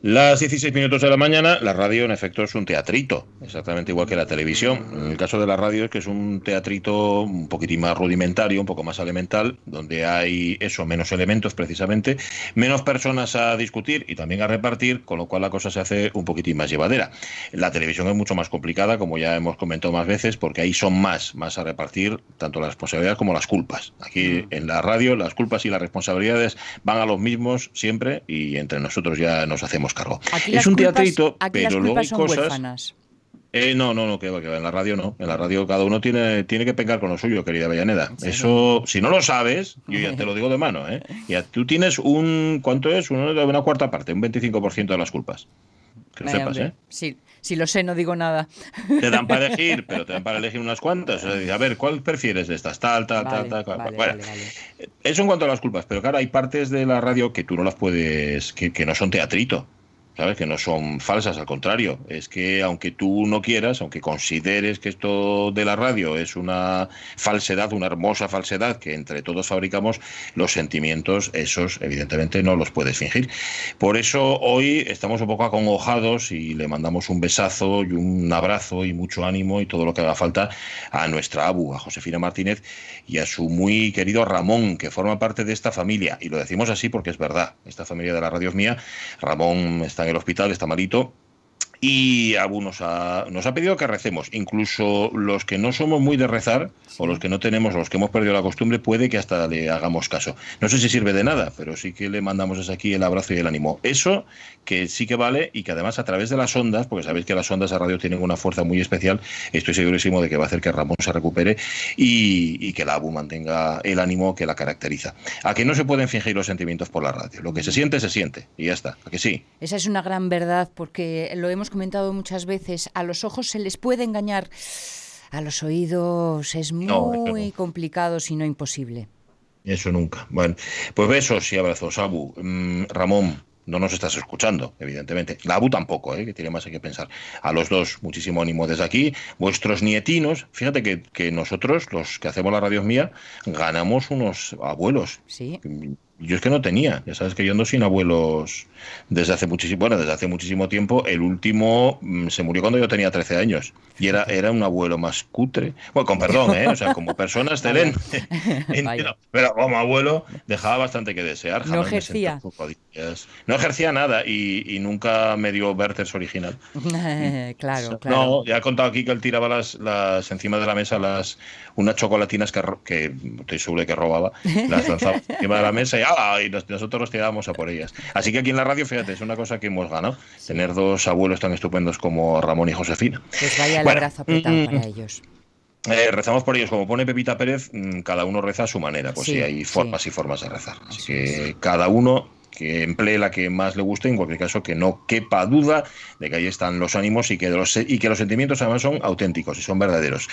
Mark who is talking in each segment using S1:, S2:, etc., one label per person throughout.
S1: Las 16 minutos de la mañana, la radio en efecto es un teatrito, exactamente igual que la televisión. En el caso de la radio es que es un teatrito un poquitín más rudimentario, un poco más elemental, donde hay eso, menos elementos precisamente, menos personas a discutir y también a repartir, con lo cual la cosa se hace un poquitín más llevadera. La televisión es mucho más complicada, como ya hemos comentado más veces, porque ahí son más, más a repartir tanto las responsabilidades como las culpas. Aquí mm. en la radio las culpas y las responsabilidades van a los mismos siempre y entre nosotros ya nos hacemos cargo. es un teatrito, pero luego hay cosas. Eh, no, no, no, que va, que va. En la radio no. En la radio cada uno tiene, tiene que pegar con lo suyo, querida Bellaneda. Eso, si no lo sabes, yo ya te lo digo de mano, ¿eh? Ya, tú tienes un, ¿cuánto es? Una, una cuarta parte, un 25% de las culpas. Que lo sepas, ¿eh?
S2: Sí, si lo sé, no digo nada.
S1: Te dan para elegir, pero te dan para elegir unas cuantas. a ver, ¿cuál prefieres de estas? Tal, tal, tal, tal. bueno, eso en cuanto a las culpas, pero claro, hay partes de la radio que tú no las puedes, que, que no son teatrito. ¿Sabes? Que no son falsas, al contrario. Es que aunque tú no quieras, aunque consideres que esto de la radio es una falsedad, una hermosa falsedad que entre todos fabricamos, los sentimientos, esos evidentemente no los puedes fingir. Por eso hoy estamos un poco acongojados y le mandamos un besazo y un abrazo y mucho ánimo y todo lo que haga falta a nuestra abu, a Josefina Martínez y a su muy querido Ramón, que forma parte de esta familia. Y lo decimos así porque es verdad, esta familia de la radio es mía. Ramón está el hospital, está malito, y Abu nos ha, nos ha pedido que recemos. Incluso los que no somos muy de rezar, o los que no tenemos, los que hemos perdido la costumbre, puede que hasta le hagamos caso. No sé si sirve de nada, pero sí que le mandamos desde aquí el abrazo y el ánimo. Eso que sí que vale y que además a través de las ondas, porque sabéis que las ondas de radio tienen una fuerza muy especial, estoy segurísimo de que va a hacer que Ramón se recupere y, que la Abu mantenga el ánimo que la caracteriza. A que no se pueden fingir los sentimientos por la radio. Lo que se siente, se siente. Y ya está. ¿A que sí?
S2: Esa es una gran verdad porque lo hemos comentado muchas veces, a los ojos se les puede engañar, a los oídos es muy complicado, si no imposible.
S1: Eso nunca. Bueno, pues besos y abrazos, Abu. Mm, Ramón, no nos estás escuchando, evidentemente. La Abu tampoco, ¿eh? que tiene más que pensar. A los dos, muchísimo ánimo desde aquí. Vuestros nietinos, fíjate que, que nosotros, los que hacemos la radio mía, ganamos unos abuelos.
S2: Sí.
S1: Yo es que no tenía, ya sabes que yo ando sin abuelos desde hace muchísimo, bueno, desde hace muchísimo tiempo. El último mm, se murió cuando yo tenía 13 años y era, era un abuelo más cutre. Bueno, con perdón, ¿eh? O sea, como persona excelente. pero como abuelo dejaba bastante que desear.
S2: No ejercía.
S1: No ejercía nada y, nunca me dio Werther's original.
S2: claro, claro.
S1: No, ya he contado aquí que él tiraba las, las encima de la mesa las unas chocolatinas que, que estoy seguro que robaba, las lanzaba encima de la mesa y, ¡ah! y nosotros nos tirábamos a por ellas. Así que aquí en la radio, fíjate, es una cosa que hemos ganado, tener dos abuelos tan estupendos como Ramón y Josefina.
S2: Pues vaya el abrazo apretado mm, para ellos.
S1: Eh, rezamos por ellos, como pone Pepita Pérez, mm, cada uno reza a su manera, pues sí, hay formas y formas de rezar. Así que cada uno que emplee la que más le guste, en cualquier caso que no quepa duda de que ahí están los ánimos y que, los, y que los sentimientos además son auténticos y son verdaderos.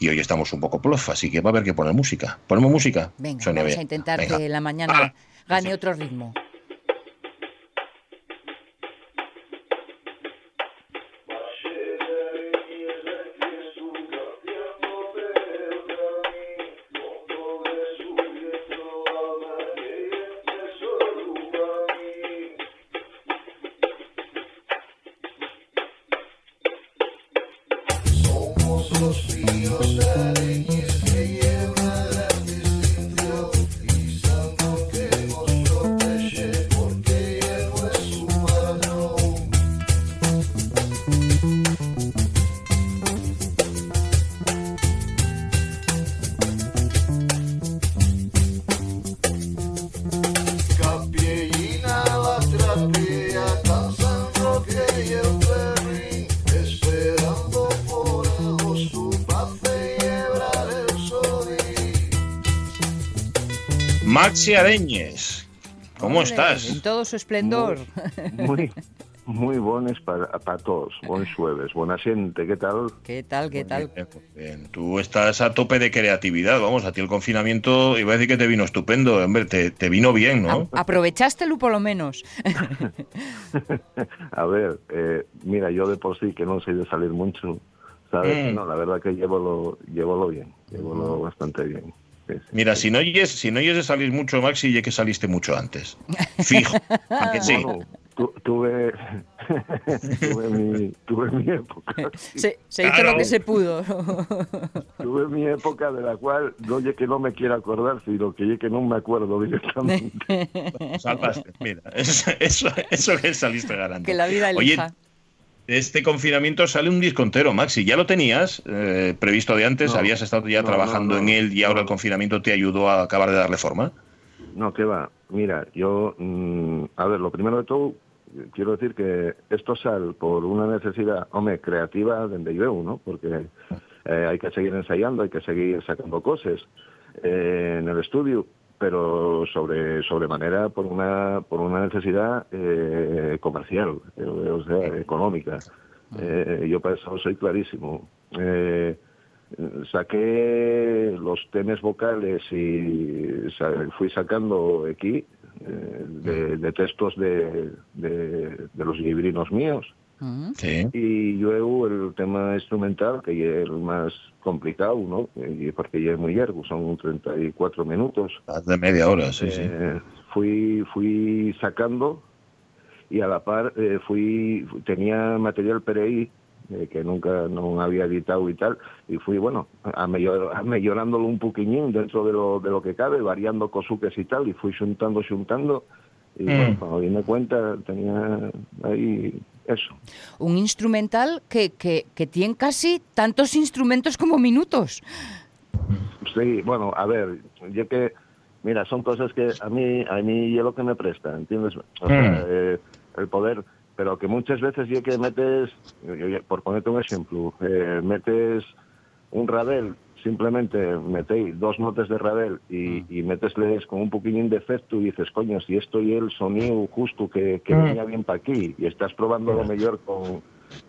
S1: Y hoy estamos un poco plof, así que va a haber que poner música. ¿Ponemos música?
S2: Venga, vamos a intentar que la mañana gane otro ritmo.
S1: Maxi Areñes, ¿cómo estás?
S2: En todo su esplendor.
S3: Muy, muy, buenos para, para todos. Buen jueves, buena gente, ¿qué tal?
S2: ¿Qué tal, qué tal?
S1: Bien, Tú estás a tope de creatividad, vamos, a ti el confinamiento iba a decir que te vino estupendo, hombre, te, te vino bien, ¿no?
S2: Aprovechástelo por lo menos.
S3: a ver, eh, mira, yo de por sí que no sé de salir mucho, ¿sabes? Mm. No, la verdad que llevo lo, llevo lo bien, llevo lo bastante bien.
S1: Mira, si no oyes, si no oyes de salir mucho, Maxi, ya que saliste mucho antes. Fijo. aunque sí.
S3: tuve, tuve, mi, tuve mi época.
S2: Se, hizo lo que se pudo.
S3: tuve mi época de la cual no es que no me quiera acordar, sino que es que no me acuerdo directamente.
S1: Salvaste, mira, eso, eso, eso que saliste ganando.
S2: Que la vida elija.
S1: Oye, este confinamiento sale un disco entero, Maxi. ¿Ya lo tenías eh, previsto de antes? ¿Habías estado ya trabajando en él y ahora el confinamiento te ayudó a acabar de darle forma?
S3: No, que va. Mira, yo, mm, a ver, lo primero de todo, quiero decir que esto sale por una necesidad, hombre, creativa desde yo, ¿no? Porque eh, hay que seguir ensayando, hay que seguir sacando cosas eh, en el estudio, pero sobre sobremanera por una por una necesidad eh, comercial, o sea, económica. yo para eso soy clarísimo. saqué los temas vocales y fui sacando aquí de, textos de, de, los librinos míos. Y luego el tema instrumental, que es el más complicado, ¿no? porque ya es muy largo, son 34 minutos.
S1: De media hora, sí, sí.
S3: Eh, fui, fui sacando y a la par eh, fui tenía material Perey eh, que nunca no había editado y tal, y fui, bueno, a mejorándolo un poquillín dentro de lo, de lo que cabe, variando cosuques y tal, y fui juntando, juntando, y mm. bueno, cuando me cuenta tenía ahí eso.
S2: Un instrumental que, que, que tiene casi tantos instrumentos como minutos.
S3: Sí, bueno, a ver, yo que, mira, son cosas que a mí, a mí es lo que me presta, ¿entiendes? O sea, mm. eh, el poder pero que muchas veces ya que metes, por ponerte un ejemplo, eh, metes un Ravel, simplemente metéis dos notas de Ravel y, mm. y metesles con un poquillín de efecto y dices, coño, si esto y el sonido justo que, que mm. venía bien para aquí y estás probando lo mejor con,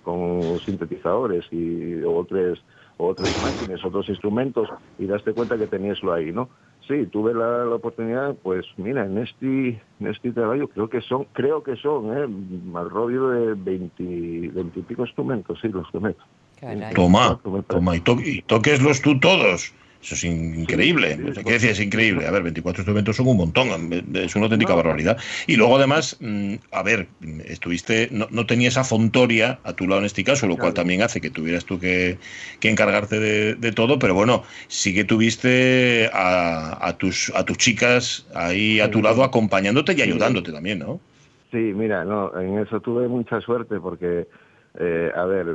S3: con sintetizadores y otros otras máquinas, otros instrumentos y daste cuenta que teníaslo ahí, ¿no? sí, tuve la, oportunidad, pues mira, en este, en este trabajo creo que son, creo que son, eh, al rollo de 20, y pico instrumentos, sí, los que meto.
S1: Toma, toma, y, y toqueslos tú todos. Eso es increíble. ¿Qué decía? Es increíble. A ver, 24 instrumentos son un montón. Es una auténtica barbaridad. Y luego, además, mm, a ver, estuviste, no, no tenía esa fontoria a tu lado en este caso, lo cual también hace que tuvieras tú que, encargarte de, todo. Pero bueno, sí que tuviste a, tus, a tus chicas ahí a tu lado acompañándote y ayudándote también, ¿no?
S3: Sí, mira, no, en eso tuve mucha suerte porque, eh, a ver,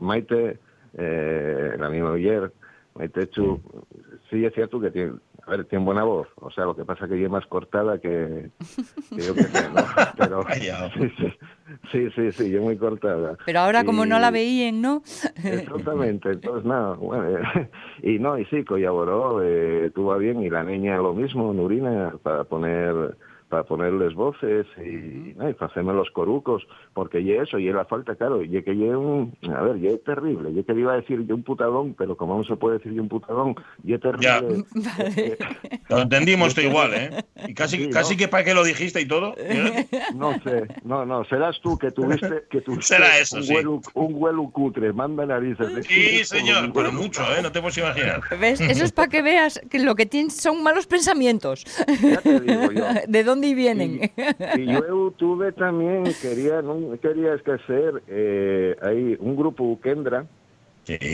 S3: Maite, eh, la misma ayer, Techu, sí es cierto que tiene, a ver, tiene buena voz, o sea, lo que pasa es que es más cortada que, yo que sé, ¿no? Pero, sí, sí, sí, es muy cortada.
S2: Pero ahora como no la veían, ¿no?
S3: Exactamente, entonces nada, bueno, y no, y sí, colaboró, eh, estuvo bien, y la niña lo mismo, Nurina, para poner para ponerles voces y, y hacerme los corucos, porque y eso, y la falta, claro, y que yo un, a ver, y es terrible, yo que iba a decir yo un putadón, pero como no se puede decir yo un putadón, y es terrible.
S1: Lo entendimos igual, ¿eh? Y casi, casi que para qué lo dijiste y todo.
S3: No sé, no, no, serás tú que tuviste, que tuviste
S1: Será eso,
S3: un,
S1: sí.
S3: huelu, un huelu cutre, manda narices.
S1: Sí, señor, pero mucho, ¿eh? No te puedes imaginar.
S2: ¿Ves? Eso es para que veas que lo que tienes son malos pensamientos.
S3: Ya te digo yo.
S2: ¿De dónde y vienen?
S3: Y, yo tuve también, quería, no quería esquecer, eh, ahí un grupo Kendra,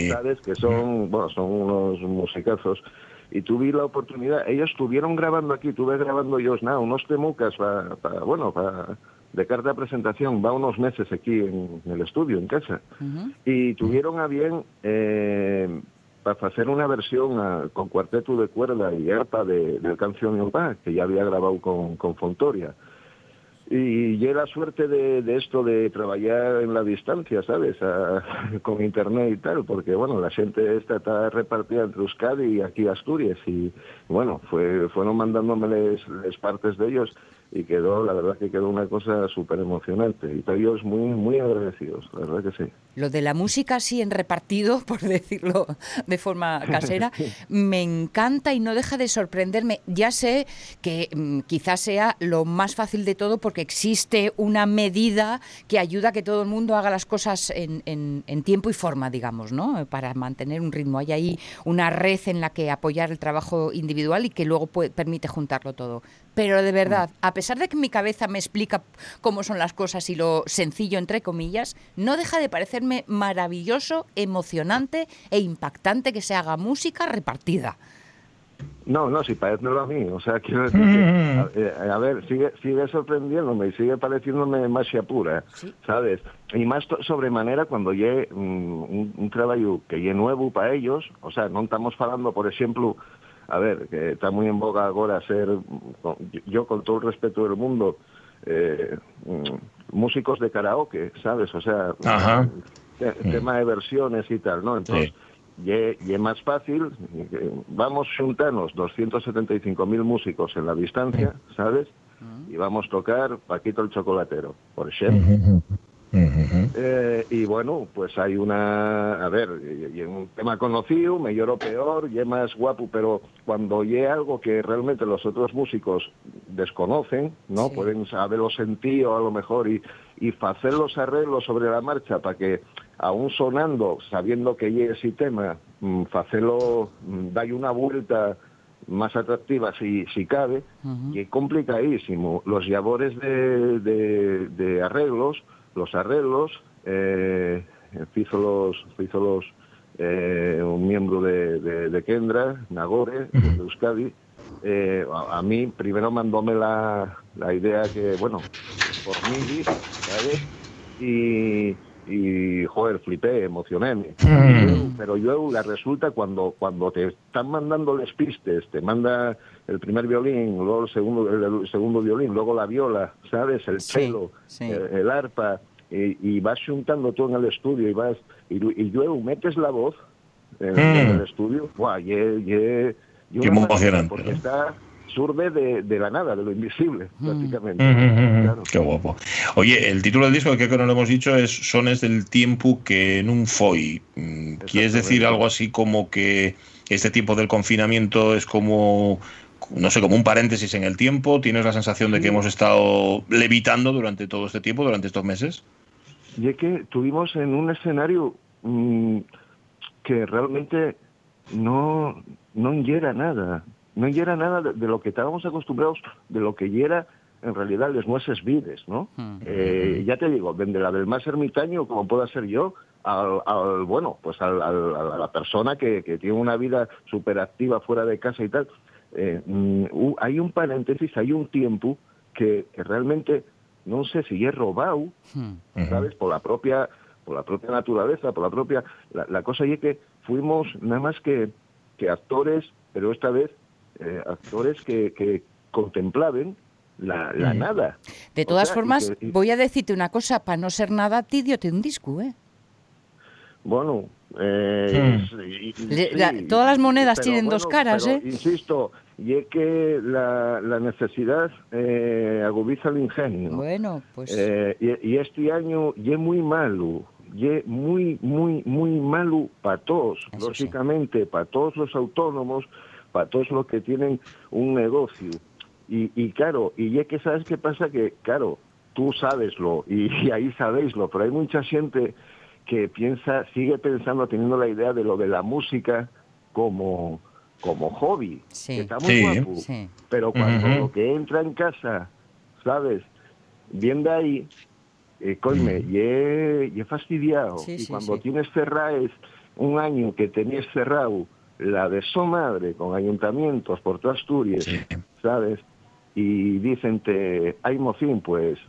S3: ¿sabes? Que son, bueno, son unos musicazos. Y tuve la oportunidad, ellos estuvieron grabando aquí, tuve grabando yo nada, unos temucas para, bueno, para de carta de presentación, va unos meses aquí en, el estudio, en casa. Y tuvieron a bien eh, para hacer una versión con cuarteto de cuerda y arpa de, del canción Yopa, que ya había grabado con, con Fontoria. Y yo la suerte de, de, esto de trabajar en la distancia, ¿sabes? con internet y tal, porque, bueno, la gente esta está repartida entre Euskadi y aquí Asturias. Y, bueno, fue, fueron mandándome las partes de ellos y quedó, la verdad que quedó una cosa súper emocionante. Y ellos muy, muy agradecidos, la verdad que sí.
S2: Lo de la música así en repartido, por decirlo de forma casera, me encanta y no deja de sorprenderme. Ya sé que mm, quizás sea lo más fácil de todo porque existe una medida que ayuda a que todo el mundo haga las cosas en, en, tiempo y forma, digamos, ¿no? Para mantener un ritmo. Hay ahí una red en la que apoyar el trabajo individual y que luego permite juntarlo todo pero de verdad, a pesar de que mi cabeza me explica cómo son las cosas y lo sencillo, entre comillas, no deja de parecerme maravilloso, emocionante e impactante que se haga música repartida.
S3: No, no, si parece a mí. O sea, quiero decir que, eh, a, ver, sigue, sigue sorprendiéndome y sigue pareciéndome magia pura, ¿sabes? Y más sobremanera cuando lle un, un trabajo que lle nuevo para ellos, o sea, no estamos hablando, por ejemplo, a ver, que está muy en boga ahora ser, yo con todo el respeto del mundo, eh, mm, músicos de karaoke, ¿sabes? O sea, tema de versiones y tal, ¿no? Entonces, y, es más fácil, vamos juntarnos 275.000 músicos en la distancia, ¿sabes? Y vamos a tocar Paquito el Chocolatero, por ejemplo. Eh, y bueno, pues hay una, a ver, y, un tema conocido, mejor o peor, y es más guapo, pero cuando hay algo que realmente los otros músicos desconocen, ¿no? Pueden saberlo sentido a lo mejor y, y hacer los arreglos sobre la marcha para que aún sonando, sabiendo que hay ese tema, mm, hacerlo, mm, dar una vuelta más atractiva si, si cabe, y es complicadísimo. Los labores de, de, arreglos, los arreglos, eh, hizo los, hizo los eh, un miembro de, de, Kendra, Nagore, de Euskadi, eh, a, mí primero mandóme la, la idea que, bueno, por mí, ¿sabes? Y, y joder, flipé, emocioné. Mm. Pero yo la resulta cuando cuando te están mandando los pistes, te manda el primer violín, luego el segundo el, segundo violín, luego la viola, ¿sabes? El cello, El, arpa y, vas juntando todo en el estudio y vas y, y luego metes la voz en, mm. el estudio, guau,
S1: Qué emocionante.
S3: Porque está surbe de, la nada, de lo invisible, mm. prácticamente. Mm,
S1: mm, Qué guapo. Oye, el título del disco, que no lo hemos dicho, es Sones del tiempo que en un foi. ¿Quieres decir algo así como que este tiempo del confinamiento es como no sé, como un paréntesis en el tiempo? ¿Tienes la sensación de que hemos estado levitando durante todo este tiempo, durante estos meses?
S3: Y es que tuvimos en un escenario que realmente no, no era nada no era nada de, lo que estábamos acostumbrados, de lo que era en realidad las nuestras vides, ¿no? Hmm. Eh, ya te digo, desde la del más ermitaño, como pueda ser yo, al, bueno, pues a la persona que, tiene una vida súper activa fuera de casa y tal, eh, mm, hay un paréntesis, hay un tiempo que, realmente no sé si es robado, hmm. ¿sabes? Por la propia por la propia naturaleza, por la propia... La, cosa es que fuimos nada más que, que actores, pero esta vez eh, actores que, que contemplaban la, nada.
S2: De todas formas, voy a decirte una cosa, para no ser nada tidio, te un disco, ¿eh?
S3: Bueno, eh,
S2: todas las monedas tienen dos caras, ¿eh?
S3: Insisto, y es que la, la necesidad eh, agudiza el ingenio.
S2: Bueno, pues...
S3: Eh, y, este año y es muy malo, y es muy, muy, muy malo para todos, lógicamente, para todos los autónomos, para todos los que tienen un negocio. Y, y claro, y es que sabes qué pasa, que claro, tú sabeslo y, y ahí sabéislo, pero hay mucha gente que piensa, sigue pensando, teniendo la idea de lo de la música como, como hobby, que está muy guapo, pero cuando lo que entra en casa, ¿sabes? Viendo ahí, eh, coime, y, he, fastidiado, y cuando tienes cerrado un año que tenías cerrado la de su madre con ayuntamientos por toda Asturias, ¿sabes? Y dicen, te, hay mocín, pues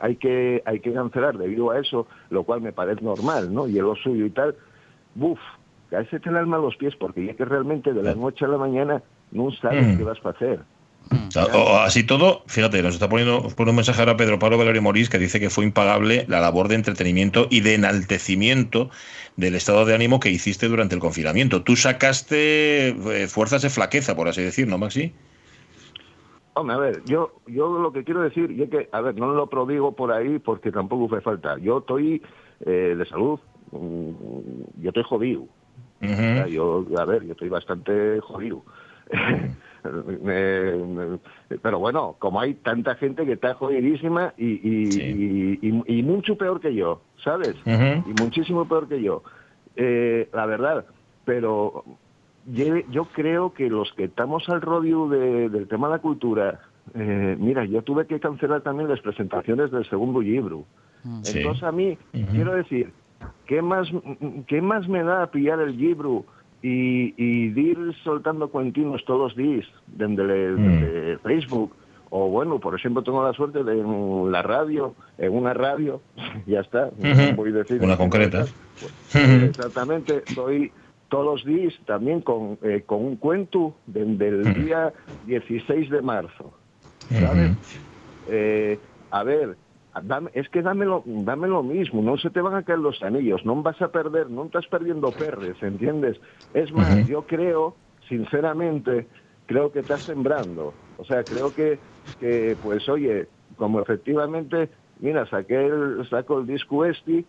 S3: hay que, hay que cancelar debido a eso, lo cual me parece normal, ¿no? Y es lo suyo y tal. Buf, caese el alma a los pies, porque ya que realmente de la noche a la mañana no sabes mm. qué vas a hacer.
S1: O, así todo, fíjate, nos está poniendo, un mensaje ahora Pedro Pablo Valerio Morís que dice que fue impagable la labor de entretenimiento y de enaltecimiento del estado de ánimo que hiciste durante el confinamiento. Tú sacaste eh, fuerzas de flaqueza, por así decir, ¿no, Maxi?
S3: Hombre, a ver, yo, yo lo que quiero decir, y es que, a ver, no lo prodigo por ahí porque tampoco fue falta. Yo estoy eh, de salud, mm, yo estoy jodido. yo, a ver, yo estoy bastante jodido. pero bueno, como hay tanta gente que está jodidísima y, y, mucho peor que yo, ¿sabes? Y muchísimo peor que yo. Eh, la verdad, pero yo creo que los que estamos al rodio del tema de la cultura, eh, mira, yo tuve que cancelar también las presentaciones del segundo libro. Mm. Entonces a mí, quiero decir, ¿qué más, ¿qué más me da pillar el libro y, ir soltando cuentinos todos los días desde, mm. Facebook? O bueno, por ejemplo, tengo la suerte de en la radio, en una radio, ya está,
S1: voy a decir. Una concreta.
S3: Pues, exactamente, estoy todos los días también con, eh, con un cuento desde el día 16 de marzo. ¿Sabes? Eh, a ver, es que dame lo, dame lo mismo, no se te van a caer los anillos, no vas a perder, no estás perdiendo perres, ¿entiendes? Es más, yo creo, sinceramente, creo que estás sembrando. O sea, creo que, que pues oye, como efectivamente, mira, saqué el, saco el disco este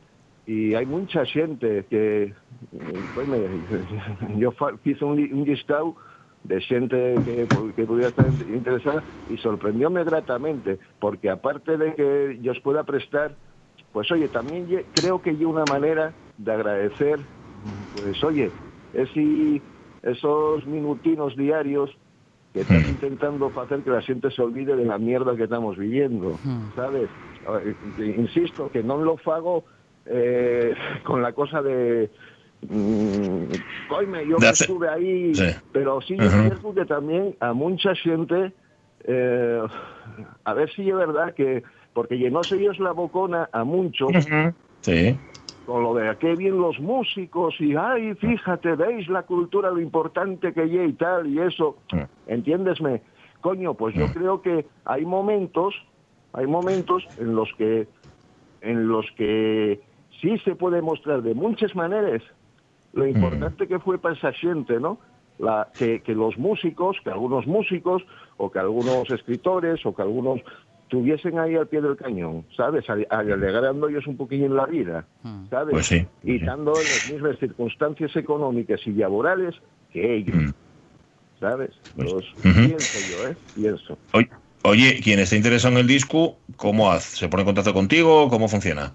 S3: y hay mucha gente que, pues, yo hice un, un listado de gente que, que pudiera estar interesada y sorprendióme gratamente, porque aparte de que yo os pueda prestar, pues oye, también creo que hay una manera de agradecer, pues oye, es esos minutinos diarios que están hmm. intentando hacer que la gente se olvide de la mierda que estamos viviendo, hmm. ¿sabes? Insisto, que no lo hago eh, con la cosa de Mm, coime, yo estuve ahí, pero sí es cierto que también a mucha gente, eh, a ver si es verdad que, porque llenóse ellos la bocona a muchos,
S1: sí.
S3: con lo de qué bien los músicos y, ay, fíjate, veis la cultura, lo importante que hay y tal, y eso, entiéndesme, coño, pues yo creo que hay momentos, hay momentos en los que, en los que sí se puede mostrar de muchas maneras lo importante que fue para esa gente, ¿no? La, que, los músicos, que algunos músicos, o que algunos escritores, o que algunos tuviesen ahí al pie del cañón, ¿sabes? Alegrando ellos un poquillo en la vida, ¿sabes?
S1: Pues sí,
S3: y dando en las mismas circunstancias económicas y laborales que ellos, ¿sabes? Pues, pienso yo, ¿eh? Pienso.
S1: Oye, quien esté interesado en el disco, ¿cómo hace? ¿Se pone en contacto contigo? ¿Cómo funciona?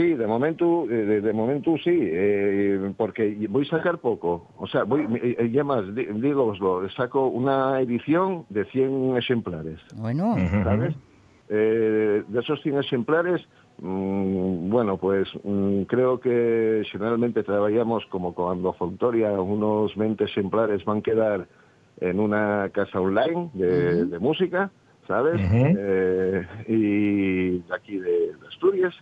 S3: Sí, de momento, eh, de, momento sí, eh, porque voy a sacar poco. O sea, voy, eh, ya más, digo, saco una edición de 100 ejemplares.
S2: Bueno,
S3: ¿sabes? de esos 100 ejemplares, mm, bueno, pues mm, creo que generalmente trabajamos como cuando Fontoria, unos 20 ejemplares van a quedar en una casa online de, música, ¿sabes? y de aquí de Asturias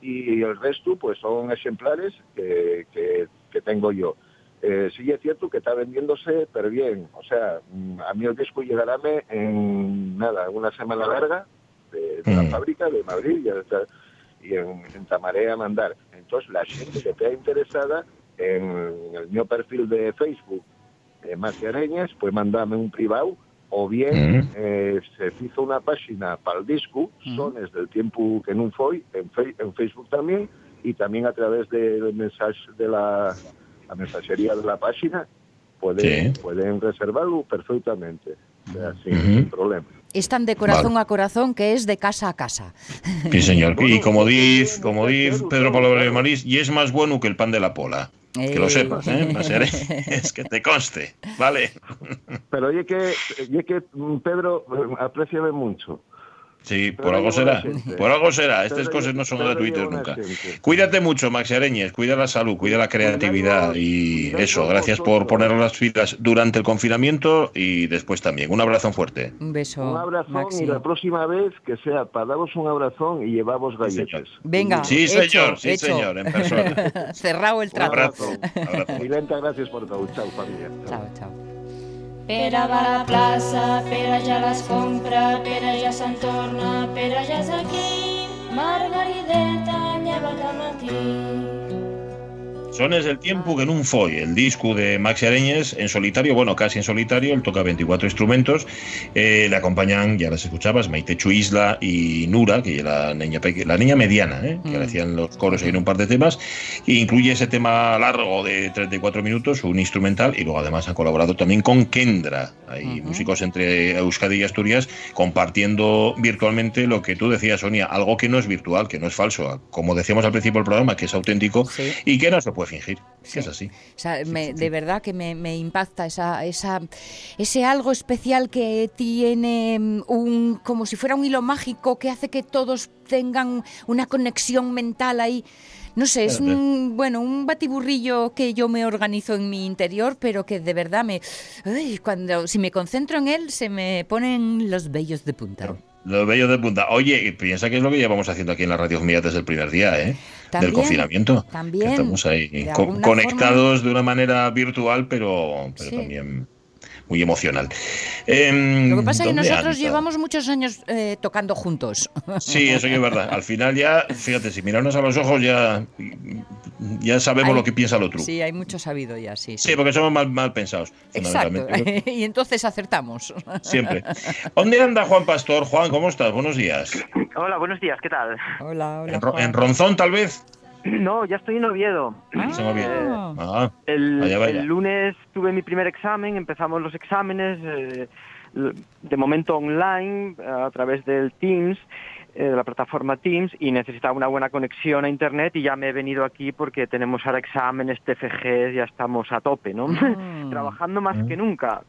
S3: y el resto pues son ejemplares que, que, tengo yo. Eh, sí es cierto que está vendiéndose, pero bien. O sea, mm, a mí el disco llegará en nada, una semana larga de, la mm. fábrica de Madrid y, en, en, Tamaré a mandar. Entonces, la gente que esté interesada en el mío perfil de Facebook, eh, Areñas, pues mandarme un privado o bien eh, se hizo una página para el disco, Sones del Tiempo que no fue, en, en Facebook también, y también a través del mensaje de la, la mensajería de la página, pueden, pueden reservarlo perfectamente, sin problema.
S2: Están de corazón a corazón, que es de casa a casa.
S1: Sí, señor. y como dice, como dice Pedro Pablo Marís, y es más bueno que el pan de la pola. Que lo sepas, ¿eh? es que te conste, ¿vale?
S3: Pero oye que, oye que mm, Pedro, eh, apreciame mucho.
S1: Sí, por algo será. Por algo será. Estas cosas no son gratuitas nunca. Cuídate mucho, Maxi Areñez. Cuida la salud, cuida la creatividad y eso. Gracias por poner las filas durante el confinamiento y después también. Un abrazo fuerte.
S2: Un beso.
S3: Un abrazo y la próxima vez que sea para daros un abrazón y llevamos galletas.
S2: Venga.
S1: Sí, señor. Sí, señor. En persona.
S2: Cerrado el trato. Un
S3: abrazo. Y gracias por todo. Chao, familia.
S2: Chao, chao.
S4: Pere va a la plaça, Pere ja les compra, Pere ja se'n torna, Pere ja és aquí, Margarideta lleva al matí.
S1: Sones del tiempo que un foi, el disco de Maxi Areñez en solitario, bueno, casi en solitario, él toca 24 instrumentos, eh, le acompañan, ya las escuchabas, Maite Chuisla y Nura, que es la niña, la niña mediana, eh, que le mm. hacían los coros en un par de temas, e incluye ese tema largo de 34 minutos, un instrumental, y luego además ha colaborado también con Kendra, hay músicos entre Euskadi y Asturias, compartiendo virtualmente lo que tú decías, Sonia, algo que no es virtual, que no es falso, como decíamos al principio del programa, que es auténtico y que no se puede fingir. es así.
S2: de verdad que me, impacta esa, esa, ese algo especial que tiene mm, un, como si fuera un hilo mágico que hace que todos tengan una conexión mental ahí. No sé, es un, bueno, un batiburrillo que yo me organizo en mi interior, pero que de verdad me, cuando si me concentro en él se me ponen los vellos de punta.
S1: Los vellos de punta. Oye, piensa que es lo que llevamos haciendo aquí en la radio mía desde el primer día, ¿eh? Del confinamiento.
S2: También.
S1: estamos ahí conectados de una manera virtual, pero, pero también muy emocional.
S2: Em, Lo que pasa es que nosotros llevamos muchos años eh, tocando juntos.
S1: Sí, eso es verdad. Al final ya, fíjate, si mirarnos a los ojos ya, ya sabemos lo que piensa el otro.
S2: Sí, hay mucho sabido ya, sí.
S1: Sí, porque somos mal, mal pensados.
S2: Exacto. y entonces acertamos.
S1: Siempre. ¿Dónde anda Juan Pastor? Juan, ¿cómo estás? Buenos días.
S5: Hola, buenos días, ¿qué tal?
S2: Hola, hola.
S1: ¿En, Ronzón, tal vez?
S5: No, ya estoy en Oviedo.
S1: Ah.
S5: Ah, el, lunes tuve mi primer examen, empezamos los exámenes, eh, de momento online, a través del Teams, eh, de la plataforma Teams, y necesitaba una buena conexión a Internet y ya me he venido aquí porque tenemos ahora exámenes, TFG, ya estamos a tope, ¿no? Ah. Trabajando más que nunca.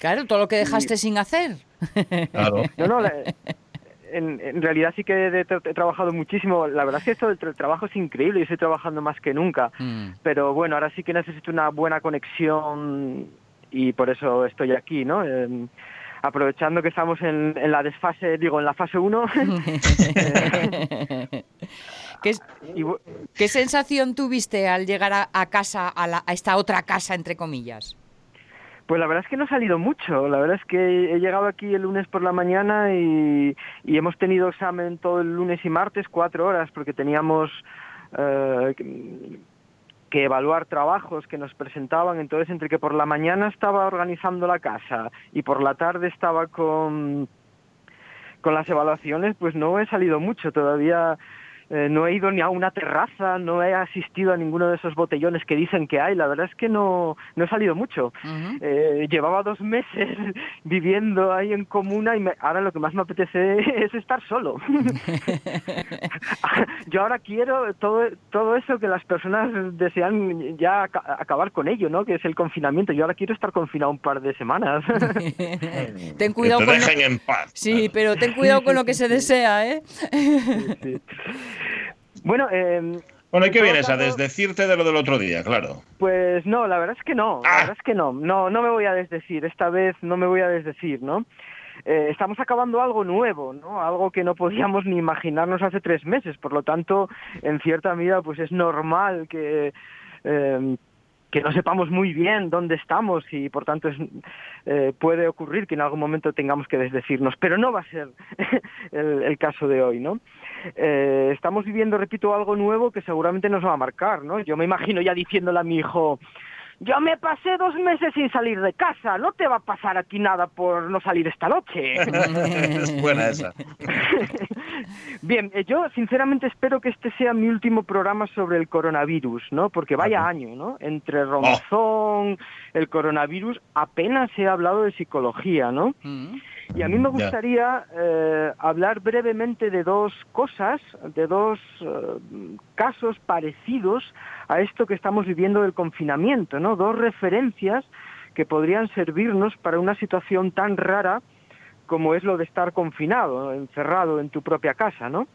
S2: Claro, todo lo que dejaste sin hacer.
S1: Claro.
S5: No, no, en, realidad sí que he, trabajado muchísimo. La verdad es que esto del trabajo es increíble y estoy trabajando más que nunca. Mm. Pero bueno, ahora sí que necesito una buena conexión y por eso estoy aquí, ¿no? aprovechando que estamos en, la desfase, digo, en la fase 1.
S2: ¿Qué, sensación tuviste al llegar a, casa, a esta otra casa, entre comillas?
S5: Pues la verdad es que no ha salido mucho. La verdad es que he llegado aquí el lunes por la mañana y, hemos tenido examen todo el lunes y martes, cuatro horas, porque teníamos eh, que evaluar trabajos que nos presentaban. Entonces, entre que por la mañana estaba organizando la casa y por la tarde estaba con, con las evaluaciones, pues no he salido mucho. Todavía eh, no he ido ni a una terraza, no he asistido a ninguno de esos botellones que dicen que hay. La verdad es que no, no he salido mucho. Eh, llevaba dos meses viviendo ahí en comuna y ahora lo que más me apetece es estar solo. Yo ahora quiero todo, todo eso que las personas desean ya acabar con ello, ¿no? Que es el confinamiento. Yo ahora quiero estar confinado un par de semanas.
S2: ten cuidado
S1: con en paz.
S2: Sí, pero ten cuidado con lo que se desea, ¿eh?
S5: Bueno, eh,
S1: bueno, ¿y qué vienes a desdecirte de lo del otro día, claro?
S5: Pues no, la verdad es que no, la ah. verdad es que no, no, no me voy a desdecir, esta vez no me voy a desdecir, ¿no? Eh, estamos acabando algo nuevo, ¿no? Algo que no podíamos ni imaginarnos hace tres meses, por lo tanto, en cierta medida, pues es normal que... Eh, que no sepamos muy bien dónde estamos y por tanto es, eh, puede ocurrir que en algún momento tengamos que desdecirnos, pero no va a ser el, caso de hoy, ¿no? Eh, estamos viviendo, repito, algo nuevo que seguramente nos va a marcar, ¿no? Yo me imagino ya diciéndole a mi hijo, yo me pasé dos meses sin salir de casa. No te va a pasar aquí nada por no salir esta noche.
S1: es buena esa.
S5: Bien, eh, yo sinceramente espero que este sea mi último programa sobre el coronavirus, ¿no? Porque vaya año, ¿no? Entre oh. Romazón, el coronavirus, apenas se ha hablado de psicología, ¿no? Mm. Y a mí me gustaría eh, hablar brevemente de dos cosas, de dos eh, casos parecidos a esto que estamos viviendo del confinamiento, ¿no? Dos referencias que podrían servirnos para una situación tan rara como es lo de estar confinado, encerrado en tu propia casa, ¿no?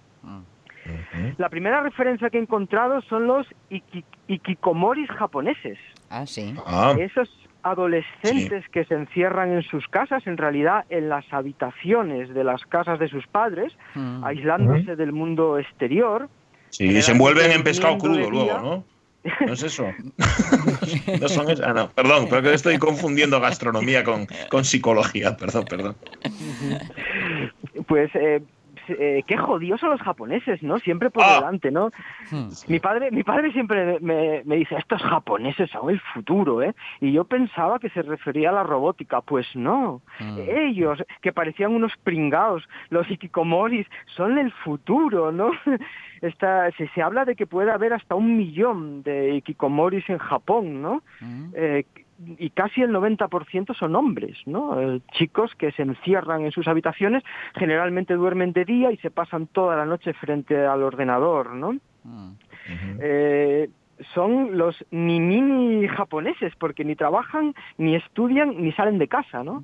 S5: La primera referencia que he encontrado son los ikikomoris japoneses.
S2: Ah, sí.
S1: Ah.
S5: Esos adolescentes que se encierran en sus casas, en realidad en las habitaciones de las casas de sus padres, mm. aislándose del mundo exterior.
S1: Sí, y se envuelven en pescado crudo luego, ¿no? ¿No es eso? no son Ah, no, perdón, pero que estoy confundiendo gastronomía con, con psicología, perdón, perdón.
S5: Pues eh, eh, qué jodidos son los japoneses, ¿no? Siempre por ah. delante, ¿no? Hmm. Mi padre, mi padre siempre me, me, dice, estos japoneses son el futuro, ¿eh? Y yo pensaba que se refería a la robótica, pues no. Hmm. Ellos, que parecían unos pringados, los ikikomoris, son el futuro, ¿no? Esta, se, se habla de que puede haber hasta un millón de ikikomoris en Japón, ¿no? Hmm. Eh, y casi el 90% son hombres, ¿no? Eh, chicos que se encierran en sus habitaciones, generalmente duermen de día y se pasan toda la noche frente al ordenador, ¿no? Mm. Eh, son los ni mini japoneses, porque ni trabajan, ni estudian, ni salen de casa, ¿no?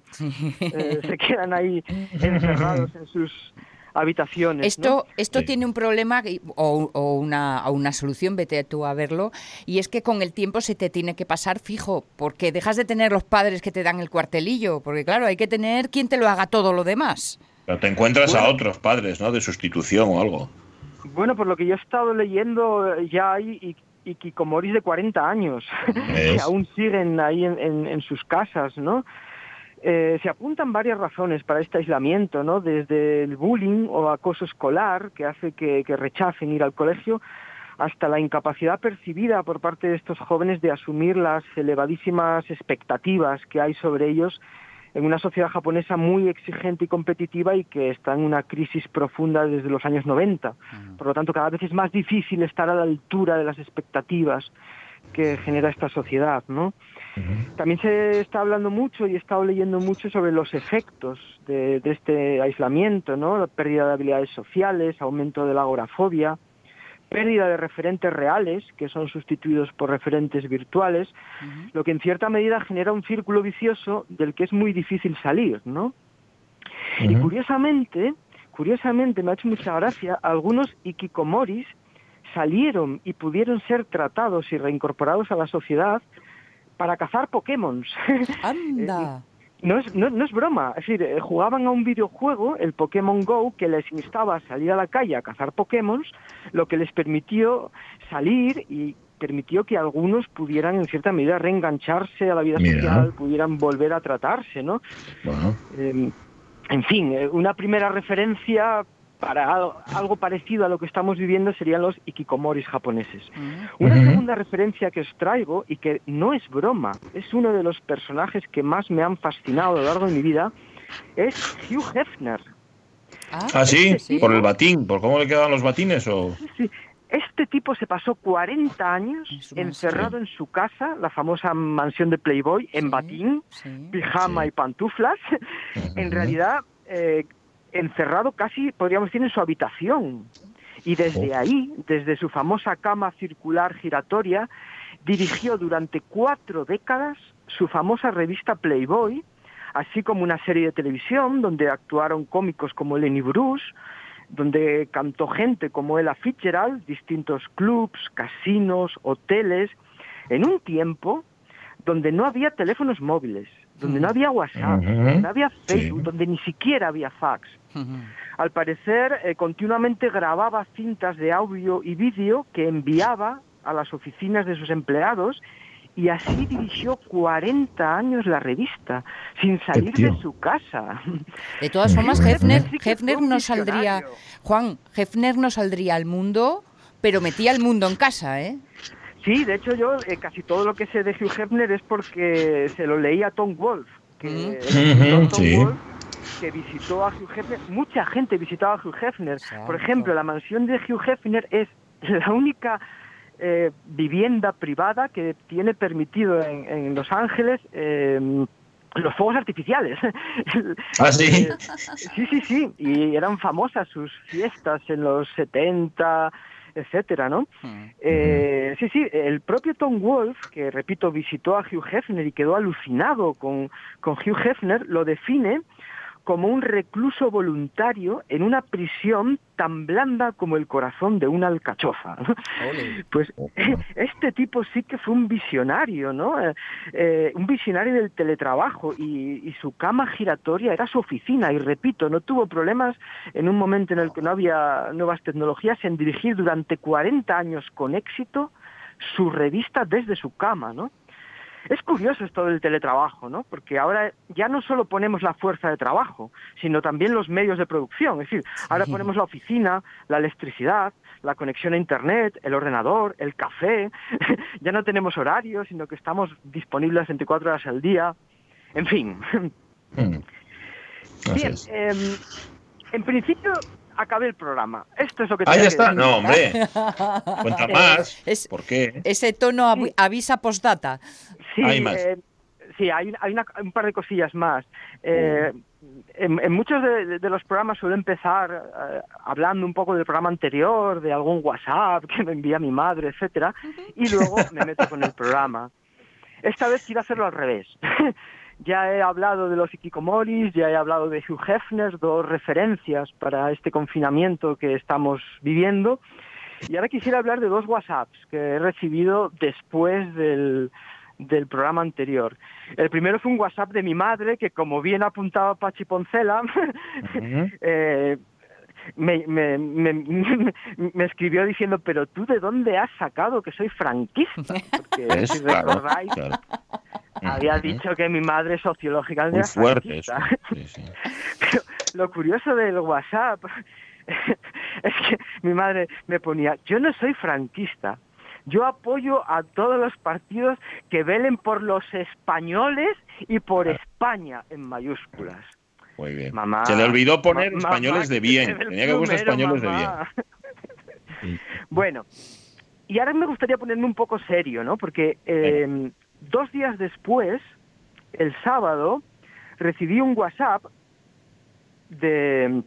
S5: Eh, se quedan ahí encerrados en sus habitaciones.
S2: Esto, esto tiene un problema o, una, una, solución, vete tú a verlo, y es que con el tiempo se te tiene que pasar fijo, porque dejas de tener los padres que te dan el cuartelillo, porque claro, hay que tener quien te lo haga todo lo demás.
S1: Pero te encuentras a otros padres, ¿no? De sustitución o algo.
S5: Bueno, por lo que yo he estado leyendo, ya hay ikikomoris de 40 años que aún siguen ahí en, en sus casas, ¿no? Eh, se apuntan varias razones para este aislamiento, ¿no? Desde el bullying o acoso escolar, que hace que, rechacen ir al colegio, hasta la incapacidad percibida por parte de estos jóvenes de asumir las elevadísimas expectativas que hay sobre ellos en una sociedad japonesa muy exigente y competitiva y que está en una crisis profunda desde los años 90. Por lo tanto, cada vez es más difícil estar a la altura de las expectativas que genera esta sociedad, ¿no? También se está hablando mucho y he estado leyendo mucho sobre los efectos de, este aislamiento, ¿no? La pérdida de habilidades sociales, aumento de la agorafobia, pérdida de referentes reales, que son sustituidos por referentes virtuales, lo que en cierta medida genera un círculo vicioso del que es muy difícil salir, ¿no? Y curiosamente, curiosamente me ha hecho mucha gracia, algunos ikikomoris salieron y pudieron ser tratados y reincorporados a la sociedad para cazar Pokémon.
S2: ¡Anda!
S5: No es, no, es broma, es decir, eh, jugaban a un videojuego, el Pokémon Go, que les instaba a salir a la calle a cazar Pokémon, lo que les permitió salir y permitió que algunos pudieran en cierta medida reengancharse a la vida social, pudieran volver a tratarse, ¿no? Bueno. Em, en fin, eh, una primera referencia para algo parecido a lo que estamos viviendo serían los ikikomoris japoneses. Mm. Una segunda referencia que os traigo y que no es broma, es uno de los personajes que más me han fascinado a lo largo de mi vida, es Hugh Hefner.
S1: Ah, ¿Ah sí? ¿Por el batín? ¿Por cómo le quedan los batines? O...
S5: Sí, Este tipo se pasó 40 años encerrado en su casa, la famosa mansión de Playboy, en batín, pijama y pantuflas. En realidad, eh, encerrado casi, podríamos decir, en su habitación. Y desde oh. ahí, desde su famosa cama circular giratoria, dirigió durante cuatro décadas su famosa revista Playboy, así como una serie de televisión donde actuaron cómicos como Lenny Bruce, donde cantó gente como Ella Fitzgerald, distintos clubs, casinos, hoteles, en un tiempo donde no había teléfonos móviles, donde no había WhatsApp, donde no había Facebook, donde ni siquiera había fax. Al parecer, eh, continuamente grababa cintas de audio y vídeo que enviaba a las oficinas de sus empleados y así dirigió 40 años la revista, sin salir de su casa.
S2: De todas formas, Hefner, Hefner no saldría, Juan, Hefner no saldría al mundo, pero metía el mundo en casa, ¿eh?
S5: Sí, de hecho yo eh, casi todo lo que sé de Hugh Hefner es porque se lo leí a Tom Wolf, que Tom Wolf que visitó a Hugh Hefner, mucha gente visitaba a Hugh Hefner. Por ejemplo, la mansión de Hugh Hefner es la única eh, vivienda privada que tiene permitido en, Los Ángeles em, los fuegos artificiales.
S1: ¿Ah, sí?
S5: Eh, sí, sí, sí. Y eran famosas sus fiestas en los 70, etcétera, ¿no? Hmm. Eh, sí, sí, el propio Tom Wolf, que repito, visitó a Hugh Hefner y quedó alucinado con, con Hugh Hefner, lo define como un recluso voluntario en una prisión tan blanda como el corazón de una alcachofa. Pues este tipo sí que fue un visionario, ¿no? Eh, eh, un visionario del teletrabajo y, su cama giratoria era su oficina y repito, no tuvo problemas en un momento en el que no había nuevas tecnologías en dirigir durante 40 años con éxito su revista desde su cama, ¿no? Es curioso esto del teletrabajo, ¿no? Porque ahora ya no solo ponemos la fuerza de trabajo, sino también los medios de producción. Es decir, ahora ponemos la oficina, la electricidad, la conexión a Internet, el ordenador, el café. ya no tenemos horarios, sino que estamos disponibles 24 horas al día. En fin. Mm. Bien, em, en principio acabé el programa. Esto es lo que
S1: Ah, ya está. No, hombre. Cuenta más. ¿Por qué?
S2: Ese tono avisa postdata.
S5: Sí, hay más. Eh, sí, hay, hay un par de cosillas más. Eh, en, muchos de, los programas suelo empezar eh, hablando un poco del programa anterior, de algún WhatsApp que me envía mi madre, etcétera, y luego me meto con el programa. Esta vez quiero hacerlo al revés. Ya he hablado de los ikikomoris, ya he hablado de Hugh Hefner, dos referencias para este confinamiento que estamos viviendo. Y ahora quisiera hablar de dos WhatsApps que he recibido después del, del programa anterior. El primero fue un WhatsApp de mi madre que, como bien apuntaba Pachi Poncela, eh, me, me, me, escribió diciendo, pero tú de dónde has sacado que soy franquista? Porque si recordáis, había dicho que mi madre sociológicamente era fuerte Pero lo curioso del WhatsApp es que mi madre me ponía, yo no soy franquista, yo apoyo a todos los partidos que velen por los españoles y por España en mayúsculas.
S1: Muy bien. Se le olvidó poner españoles de bien. Tenía que poner españoles de bien.
S5: bueno, y ahora me gustaría ponerme un poco serio, ¿no? Porque em, dos días después, el sábado, recibí un WhatsApp de,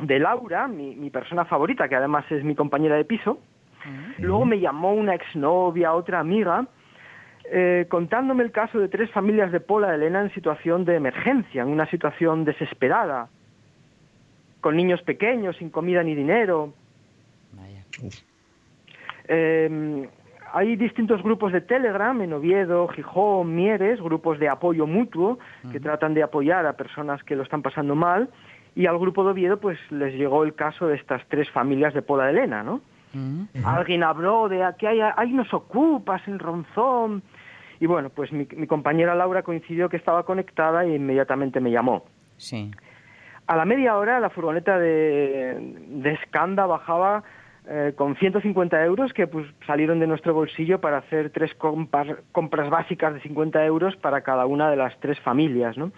S5: de Laura, mi, mi persona favorita, que además es mi compañera de piso, Luego me llamó una exnovia, otra amiga, eh, contándome el caso de tres familias de Pola Elena en situación de emergencia, en una situación desesperada, con niños pequeños, sin comida ni dinero. Em, hay distintos grupos de Telegram en Oviedo, Gijón, Mieres, grupos de apoyo mutuo que tratan de apoyar a personas que lo están pasando mal. Y al grupo de Oviedo pues les llegó el caso de estas tres familias de Pola Elena, ¿no? Alguien habló de que hay, hay unos ocupas en Ronzón. Y bueno, pues mi, compañera Laura coincidió que estaba conectada e inmediatamente me llamó. Sí. A la media hora la furgoneta de, de Escanda bajaba eh, con 150 euros que pues, salieron de nuestro bolsillo para hacer tres compras, básicas de 50 euros para cada una de las tres familias, ¿no?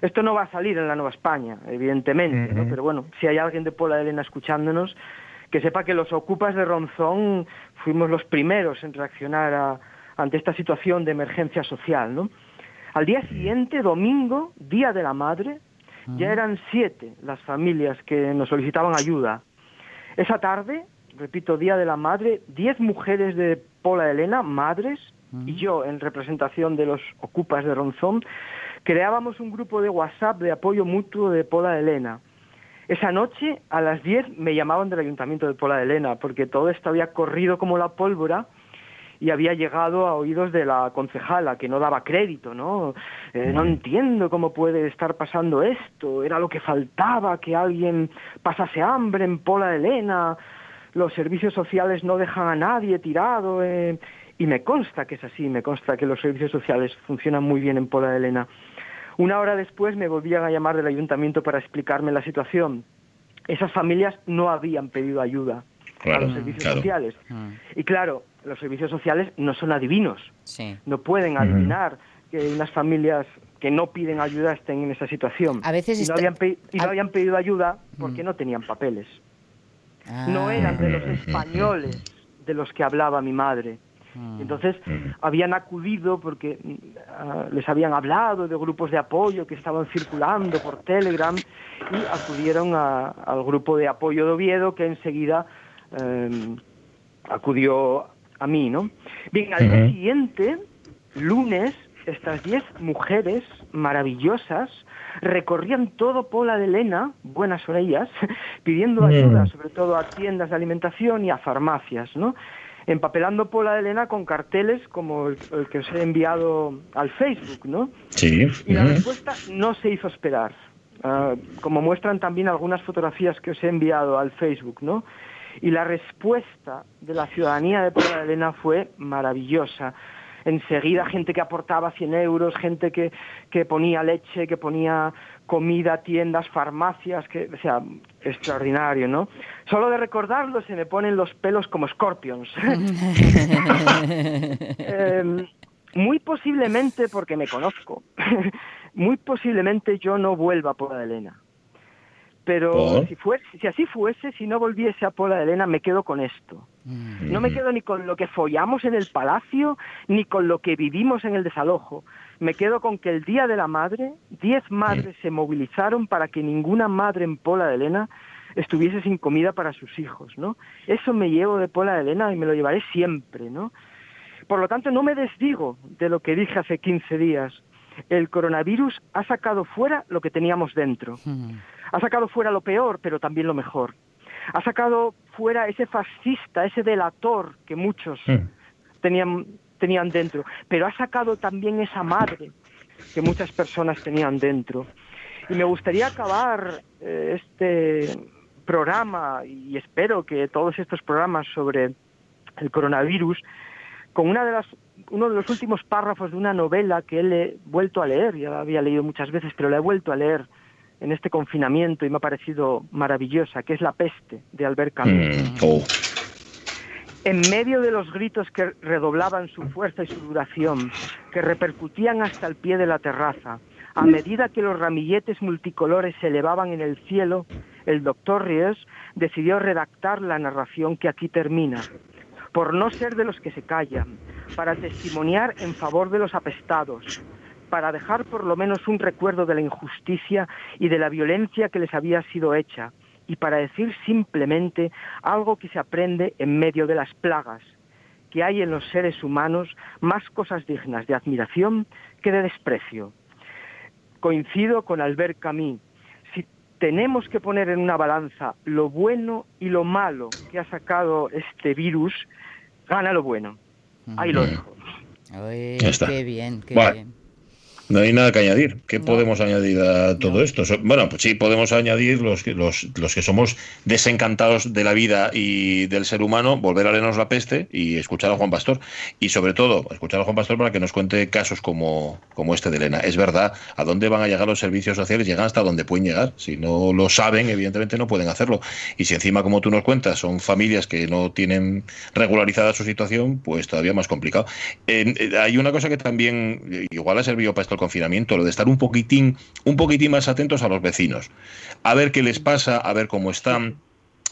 S5: Esto no va a salir en la Nueva España, evidentemente, ¿no? pero bueno, si hay alguien de Pola Elena escuchándonos, que sepa que los ocupas de Ronzón fuimos los primeros en reaccionar ante esta situación de emergencia social, ¿no? Al día siguiente, domingo, Día de la Madre, ya eran siete las familias que nos solicitaban ayuda. Esa tarde, repito, Día de la Madre, diez mujeres de Pola Elena, madres, y yo, en representación de los ocupas de Ronzón, creábamos un grupo de WhatsApp de apoyo mutuo de Pola Elena. Esa noche, a las 10, me llamaban del Ayuntamiento de Pola de Elena, porque todo esto había corrido como la pólvora y había llegado a oídos de la concejala, que no daba crédito, ¿no? Eh, no entiendo cómo puede estar pasando esto, era lo que faltaba, que alguien pasase hambre en Pola de Elena, los servicios sociales no dejan a nadie tirado, eh, y me consta que es así, me consta que los servicios sociales funcionan muy bien en Pola de Elena. Una hora después me volvían a llamar del ayuntamiento para explicarme la situación. Esas familias no habían pedido ayuda a los servicios sociales. Mm. Y claro, los servicios sociales no son adivinos. No pueden adivinar que unas familias que no piden ayuda estén en esa situación.
S2: A veces
S5: y no, habían, y no habían pedido ayuda porque mm. no tenían papeles. No ah. eran de los españoles de los que hablaba mi madre. Mm. Entonces habían acudido porque mm, ah, les habían hablado de grupos de apoyo que estaban circulando por Telegram y acudieron al grupo de apoyo de Oviedo que enseguida em, acudió a mí, ¿no? Bien, al día siguiente, lunes, estas diez mujeres maravillosas recorrían todo Pola de Elena, buenas son ellas, pidiendo ayuda, sobre todo a tiendas de alimentación y a farmacias, ¿no? empapelando Pola de Elena con carteles como el, que os he enviado al Facebook, ¿no?
S1: Sí.
S5: Y la respuesta no se hizo esperar, ah, como muestran también algunas fotografías que os he enviado al Facebook, ¿no? Y la respuesta de la ciudadanía de Pola de Elena fue maravillosa enseguida gente que aportaba 100 euros, gente que, que ponía leche, que ponía comida, tiendas, farmacias, que, o sea, extraordinario, ¿no? Solo de recordarlo se me ponen los pelos como scorpions. Em, muy posiblemente, porque me conozco, muy posiblemente yo no vuelva por Elena. Pero si, fuese, si así fuese, si no volviese a Pola de Elena, me quedo con esto. Mm. No me quedo ni con lo que follamos en el palacio, ni con lo que vivimos en el desalojo. Me quedo con que el Día de la Madre, diez madres se movilizaron para que ninguna madre en Pola de Elena estuviese sin comida para sus hijos, ¿no? Eso me llevo de Pola de Elena y me lo llevaré siempre, ¿no? Por lo tanto, no me desdigo de lo que dije hace 15 días. El coronavirus ha sacado fuera lo que teníamos dentro. Mm. Ha sacado fuera lo peor, pero también lo mejor. Ha sacado fuera ese fascista, ese delator que muchos mm. tenían, tenían dentro, pero ha sacado también esa madre que muchas personas tenían dentro. Y me gustaría acabar eh, este programa, y espero que todos estos programas sobre el coronavirus, con una de las, uno de los últimos párrafos de una novela que él he vuelto a leer, ya la había leído muchas veces, pero la he vuelto a leer en este confinamiento y me ha parecido maravillosa, que es La peste de Albert Camus. Mm, oh. En medio de los gritos que redoblaban su fuerza y su duración, que repercutían hasta el pie de la terraza, a medida que los ramilletes multicolores se elevaban en el cielo, el doctor Ries decidió redactar la narración que aquí termina, por no ser de los que se callan, para testimoniar en favor de los apestados, para dejar por lo menos un recuerdo de la injusticia y de la violencia que les había sido hecha, y para decir simplemente algo que se aprende en medio de las plagas, que hay en los seres humanos más cosas dignas de admiración que de desprecio. Coincido con Albert Camus. Tenemos que poner en una balanza lo bueno y lo malo que ha sacado este virus, gana lo bueno. Ahí lo dejo.
S2: qué bien, qué bien.
S1: No hay nada que añadir. ¿Qué podemos añadir a todo esto? Bueno, pues sí, podemos añadir los, los, los que somos desencantados de la vida y del ser humano, volver a leernos la peste y escuchar a Juan Pastor. Y sobre todo, escuchar a Juan Pastor para que nos cuente casos como, como este de Elena. Es verdad, ¿a dónde van a llegar los servicios sociales? Llegan hasta donde pueden llegar. Si no lo saben, evidentemente no pueden hacerlo. Y si encima, como tú nos cuentas, son familias que no tienen regularizada su situación, pues todavía más complicado. Eh, hay una cosa que también igual ha servido para esto confinamiento, lo de estar un poquitín, un poquitín más atentos a los vecinos, a ver qué les pasa, a ver cómo están,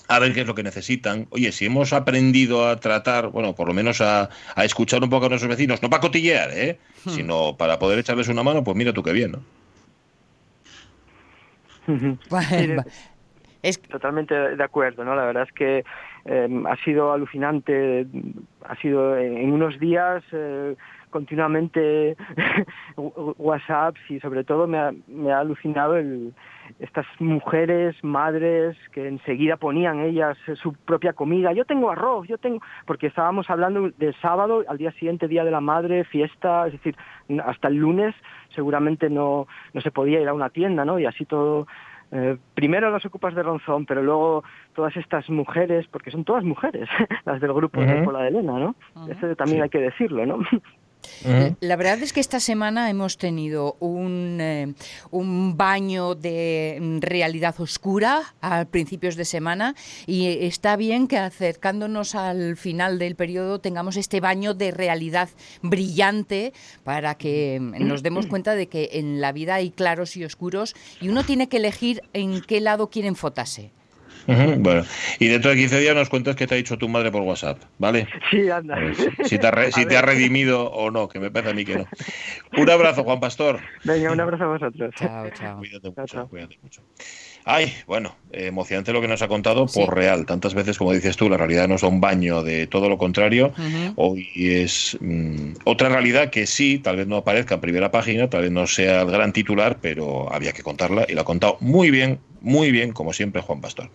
S1: a ver qué es lo que necesitan. Oye, si hemos aprendido a tratar, bueno, por lo menos a, escuchar un poco a nuestros vecinos, no para cotillear, ¿eh? Hmm. sino para poder echarles una mano, pues mira tú qué bien, ¿no?
S5: es... Totalmente de acuerdo, ¿no? La verdad es que eh, ha sido alucinante, ha sido en unos días... Eh, continuamente WhatsApps y sobre todo me ha, me ha alucinado el, estas mujeres, madres, que enseguida ponían ellas su propia comida. Yo tengo arroz, yo tengo... Porque estábamos hablando del sábado, al día siguiente, Día de la Madre, fiesta, es decir, hasta el lunes seguramente no, no se podía ir a una tienda, ¿no? Y así todo... Eh, primero las ocupas de Ronzón, pero luego todas estas mujeres, porque son todas mujeres, las del grupo de Pola de Elena, ¿no? Eso también hay que decirlo, ¿no?
S2: La verdad es que esta semana hemos tenido un, eh, un, baño de realidad oscura a principios de semana y está bien que acercándonos al final del periodo tengamos este baño de realidad brillante para que nos demos cuenta de que en la vida hay claros y oscuros y uno tiene que elegir en qué lado quiere enfotarse.
S1: Bueno, y dentro de 15 días nos cuentas qué te ha dicho tu madre por WhatsApp, ¿vale?
S5: Sí, anda.
S1: si te, ha, si te ha redimido o no, que me parece a mí que no. Un abrazo, Juan Pastor.
S5: Venga, un abrazo a vosotros.
S2: Chao, chao.
S1: Cuídate mucho, cuídate mucho. Ay, bueno, emocionante lo que nos ha contado por real. Tantas veces, como dices tú, la realidad nos da un baño de todo lo contrario. Hoy es mm, otra realidad que sí, tal vez no aparezca en primera página, tal vez no sea el gran titular, pero había que contarla y lo ha contado muy bien, muy bien, como siempre, Juan Pastor.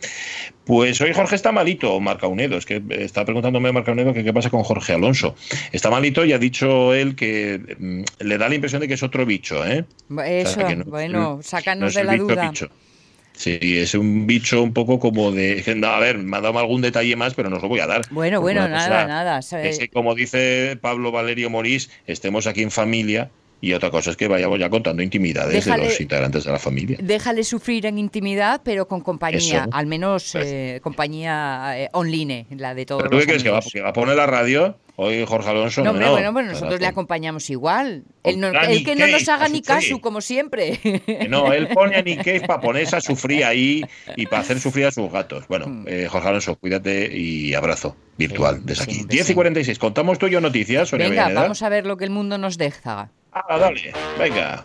S1: Pues hoy Jorge está malito, Marca Unedo. Es que está preguntándome Marca Unedo que qué pasa con Jorge Alonso. Está malito y ha dicho él que mm, le da la impresión de que es otro bicho, ¿eh?
S2: Eso, bueno, sácanos de la duda.
S1: Sí, es un bicho un poco como de. A ver, me ha dado algún detalle más, pero no os lo voy a dar.
S2: Bueno, bueno, nada, nada.
S1: Es que, como dice Pablo Valerio Morís, estemos aquí en familia y otra cosa es que vayamos ya contando intimidades de los integrantes de la familia.
S2: Déjale sufrir en intimidad, pero con compañía, al menos pues eh, compañía eh, online, la de todos.
S1: ¿Pero tú qué crees que va, que va, a poner la radio? Hoy Jorge Alonso.
S2: No, no bueno, bueno, nosotros le acompañamos igual. Él, que no nos haga ni caso, como siempre.
S1: No, él pone a Nick Cave para ponerse a sufrir ahí y para hacer sufrir a sus gatos. Bueno, hmm. eh, Jorge Alonso, cuídate y abrazo virtual desde aquí. 10 y 46. ¿Contamos tú y yo noticias?
S2: Venga, vamos a ver lo que el mundo nos deja.
S1: Ah, dale, venga.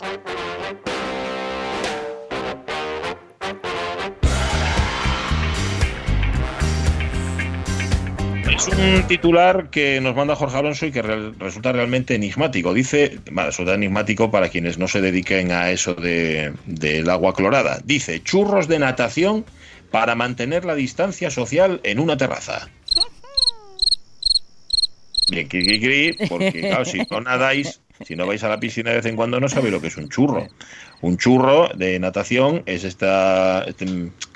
S1: Es un titular que nos manda Jorge Alonso y que resulta realmente enigmático. Dice, bueno, resulta enigmático para quienes no se dediquen a eso de, del agua clorada. Dice, churros de natación para mantener la distancia social en una terraza. Bien, porque claro, si no nadáis, si no vais a la piscina de vez en cuando, no sabéis lo que es un churro. Un churro de natación es esta. Este,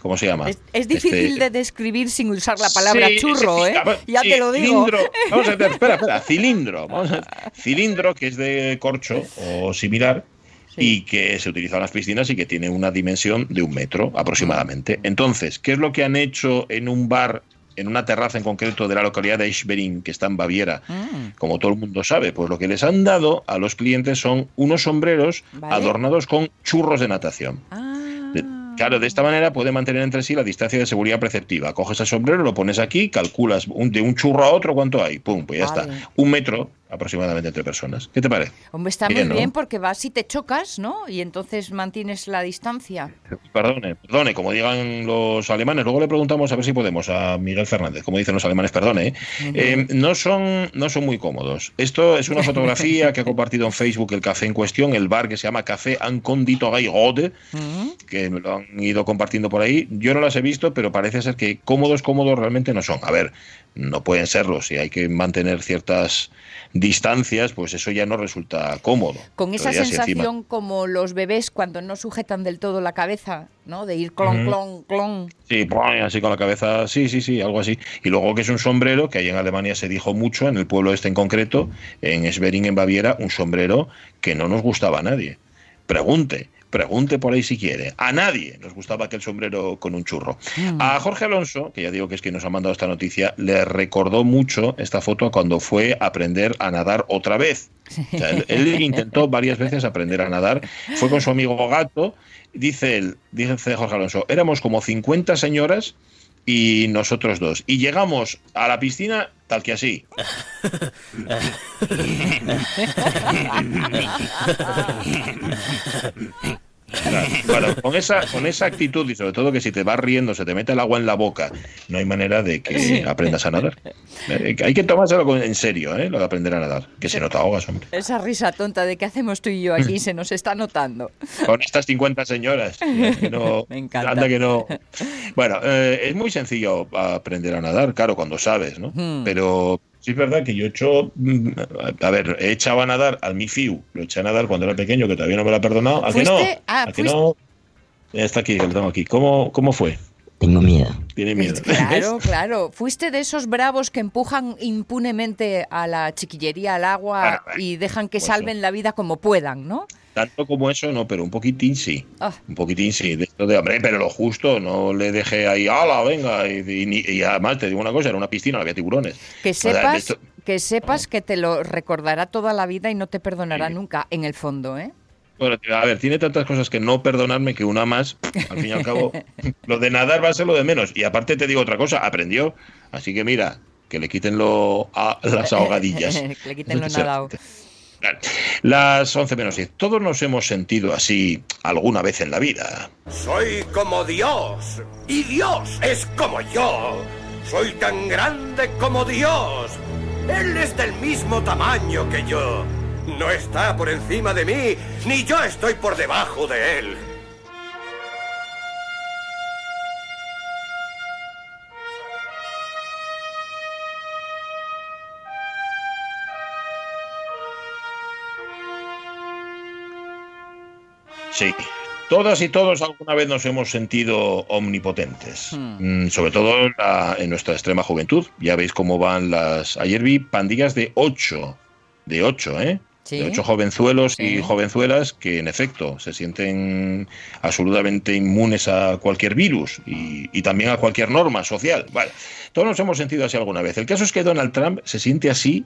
S1: ¿Cómo se llama?
S2: Es, difícil este de describir sin usar la palabra churro, ¿eh? ya te lo digo.
S1: Cilindro, vamos a ver, espera, espera, cilindro. cilindro, que es de corcho o similar. y que se utiliza en las piscinas y que tiene una dimensión de un metro aproximadamente. Entonces, ¿qué es lo que han hecho en un bar en una terraza en concreto de la localidad de Eschberin, que está en Baviera, mm. como todo el mundo sabe, pues lo que les han dado a los clientes son unos sombreros adornados con churros de natación. Ah. Claro, de esta manera puede mantener entre sí la distancia de seguridad preceptiva. Coges el sombrero, lo pones aquí, calculas de un churro a otro cuánto hay. Pum, pues ya está. Un metro aproximadamente entre personas. ¿Qué te parece?
S2: Hombre, está muy bien porque vas y te chocas, ¿no? Y entonces mantienes la distancia.
S1: Perdone, perdone, como digan los alemanes. Luego le preguntamos a ver si podemos a Miguel Fernández, como dicen los alemanes, perdone. ¿eh? Eh, no, son, no son muy cómodos. Esto es una fotografía que ha compartido en Facebook el café en cuestión, el bar que se llama Café Ancondito Gay Rode, que me lo han ido compartiendo por ahí. Yo no las he visto, pero parece ser que cómodos, cómodos realmente no son. A ver, no pueden serlo si hay que mantener ciertas distancias, pues eso ya no resulta cómodo.
S2: Con esa sensación como los bebés cuando no sujetan del todo la cabeza, ¿no? De ir clon, clon, clon.
S1: Sí, así con la cabeza, sí, sí, sí, algo así. Y luego que es un sombrero, que ahí en Alemania se dijo mucho, en el pueblo este en concreto, en Schwerin, en Baviera, un sombrero que no nos gustaba a nadie. Pregunte, Pregunte por ahí si quiere. A nadie nos gustaba aquel sombrero con un churro. Mm. A Jorge Alonso, que ya digo que es quien nos ha mandado esta noticia, le recordó mucho esta foto cuando fue a aprender a nadar otra vez. él, intentó varias veces aprender a nadar. Fue con su amigo gato. Dice él, dice Jorge Alonso, éramos como 50 señoras y nosotros dos. Y llegamos a la piscina tal que así. Claro, con esa, con esa actitud y sobre todo que si te vas riendo se te mete el agua en la boca, no hay manera de que aprendas a nadar. Eh, hay que tomárselo en serio, ¿eh? lo de aprender a nadar, que se nota ahogas, hombre.
S2: Esa risa tonta de qué hacemos tú y yo aquí se nos está notando.
S1: Con estas 50 señoras. Me encanta. que no. Bueno, eh, es muy sencillo aprender a nadar, claro, cuando sabes, ¿no? Hmm. Pero Sí, es verdad que yo he hecho, mm, a ver, he echado a nadar al mi fiu, lo eché a nadar cuando era pequeño, que todavía no me lo ha perdonado. ¿A que no? Ah, ¿A que no? Está aquí, lo tengo aquí. ¿Cómo, cómo fue?
S6: Tengo miedo.
S1: Tiene miedo.
S2: Claro, claro. Fuiste de esos bravos que empujan impunemente a la chiquillería al agua ah, y dejan que pues salven la vida como puedan, ¿no?
S1: Tanto como eso, no, pero un poquitín sí. Ah. Un poquitín sí. De esto de, hombre, pero lo justo, no le dejé ahí, ¡hala, venga! Y, además te digo una cosa, era una piscina, había tiburones.
S2: Que sepas, que, sepas que te lo recordará toda la vida y no te perdonará nunca, en el fondo, ¿eh?
S1: Bueno, a ver, tiene tantas cosas que no perdonarme que una más, al fin y al cabo, lo de nadar va a ser lo de menos. Y aparte te digo otra cosa, aprendió. Así que mira, que le quiten lo, a las ahogadillas.
S2: que le quiten lo nadado.
S1: Las 11 menos 10. Todos nos hemos sentido así alguna vez en la vida.
S7: Soy como Dios. Y Dios es como yo. Soy tan grande como Dios. Él es del mismo tamaño que yo. No está por encima de mí, ni yo estoy por debajo de él.
S1: Sí. Todas y todos alguna vez nos hemos sentido omnipotentes, hmm. mm, sobre todo en, nuestra extrema juventud. Ya veis cómo van las... Ayer vi pandillas de ocho, de ocho, ¿eh? de ocho jovenzuelos y jovenzuelas que en efecto se sienten absolutamente inmunes a cualquier virus y, también a cualquier norma social. Vale, todos nos hemos sentido así alguna vez. El caso es que Donald Trump se siente así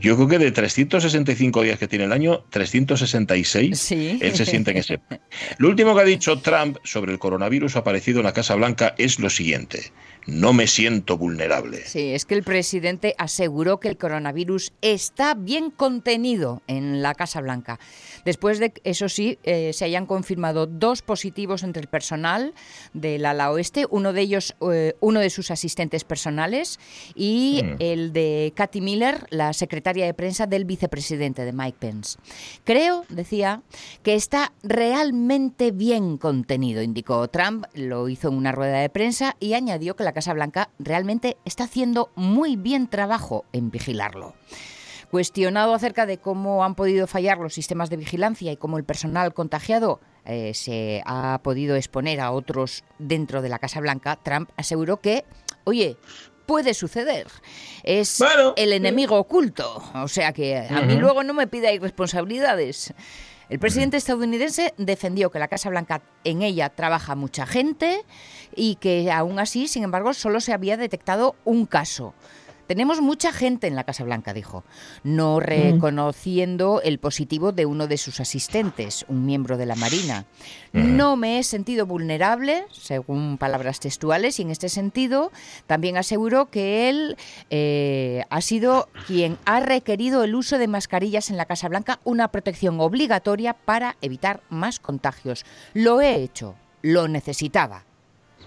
S1: yo creo que de 365 días que tiene el año, 366, él se siente en ese. Lo último que ha dicho Trump sobre el coronavirus aparecido en la Casa Blanca es lo siguiente no me siento vulnerable.
S2: Sí, es que el presidente aseguró que el coronavirus está bien contenido en la Casa Blanca. Después de, eso sí, eh, se hayan confirmado dos positivos entre el personal del ala oeste, uno de ellos, eh, uno de sus asistentes personales, y mm. el de Katy Miller, la secretaria de prensa del vicepresidente de Mike Pence. Creo, decía, que está realmente bien contenido, indicó Trump, lo hizo en una rueda de prensa y añadió que la Casa Blanca realmente está haciendo muy bien trabajo en vigilarlo. Cuestionado acerca de cómo han podido fallar los sistemas de vigilancia y cómo el personal contagiado eh, se ha podido exponer a otros dentro de la Casa Blanca, Trump aseguró que, oye, puede suceder. Es el enemigo oculto. O sea que a mí luego no me pida responsabilidades. El presidente estadounidense defendió que la Casa Blanca en ella trabaja mucha gente y que aún así, sin embargo, solo se había detectado un caso. Tenemos mucha gente en la Casa Blanca, dijo, no reconociendo el positivo de uno de sus asistentes, un miembro de la Marina. No me he sentido vulnerable, según palabras textuales, y en este sentido también aseguró que él eh, ha sido quien ha requerido el uso de mascarillas en la Casa Blanca, una protección obligatoria para evitar más contagios. Lo he hecho, lo necesitaba.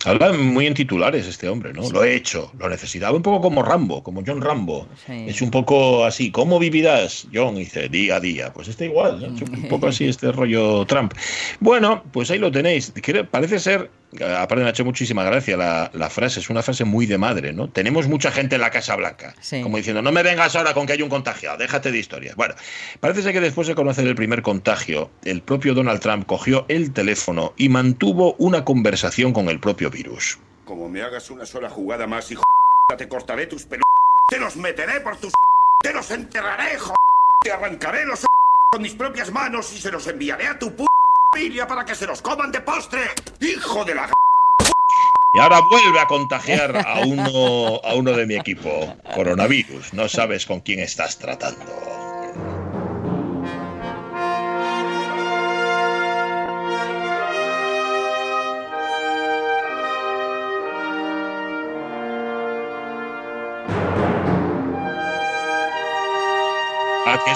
S1: Habla muy en titulares este hombre, ¿no? Lo he hecho, lo necesitaba un poco como Rambo, como John Rambo. Es un poco así, ¿cómo vivirás? John dice, día a día. Pues está igual, un poco así este rollo Trump. Bueno, pues ahí lo tenéis. Parece ser aparte me ha hecho muchísima gracia la, frase, es una frase muy de madre, ¿no? Tenemos mucha gente en la Casa Blanca, como diciendo, no me vengas ahora con que hay un contagiado, déjate de historias. Bueno, parece ser que después de conocer el primer contagio, el propio Donald Trump cogió el teléfono y mantuvo una conversación con el propio virus.
S7: Como me hagas una sola jugada más, hijo, te cortaré tus pelos, te los meteré por tus, te los enterraré, hijo, te arrancaré los con mis propias manos y se los enviaré a tu para que se los coman de postre. ¡Hijo de la...
S1: Y ahora vuelve a contagiar a uno, a uno de mi equipo. Coronavirus. No sabes con quién estás tratando.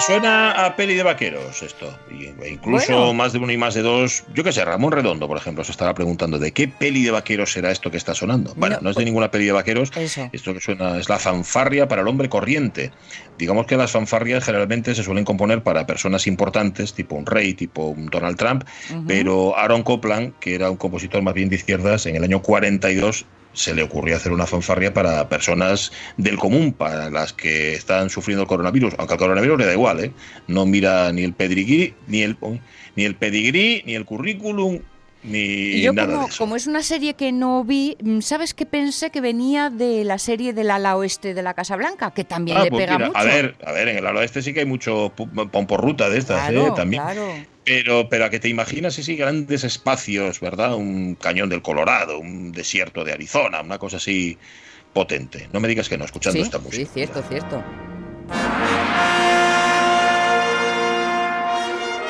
S1: Suena a peli de vaqueros esto. E incluso más de uno y más de dos. Yo qué sé, Ramón Redondo, por ejemplo, se estaba preguntando de qué peli de vaqueros será esto que está sonando. Bueno, no, es de ninguna peli de vaqueros. Esto que suena es la fanfarria para el hombre corriente. Digamos que las fanfarrias generalmente se suelen componer para personas importantes, tipo un rey, tipo un Donald Trump, pero Aaron Copland, que era un compositor más bien de izquierdas, en el año 42 se le ocurrió hacer una fanfarria para personas del común, para las que están sufriendo el coronavirus, aunque al coronavirus le da igual, ¿eh? no mira ni el pedigrí, ni el, ni el pedigrí, ni el currículum, ni
S2: yo
S1: nada
S2: como, como es una serie que no vi, mm, ¿sabes qué pensé? Que venía de la serie del ala oeste de la Casa Blanca, que también ah, le pues pega mucho.
S1: A ver, a ver, en el ala oeste sí que hay mucho pomporruta de estas, ¿eh? También. Pero, pero a que te imaginas sí, grandes espacios, ¿verdad? Un cañón del Colorado, un desierto de Arizona, una cosa así potente. No me digas que no, escuchando esta música.
S2: Sí, cierto, cierto.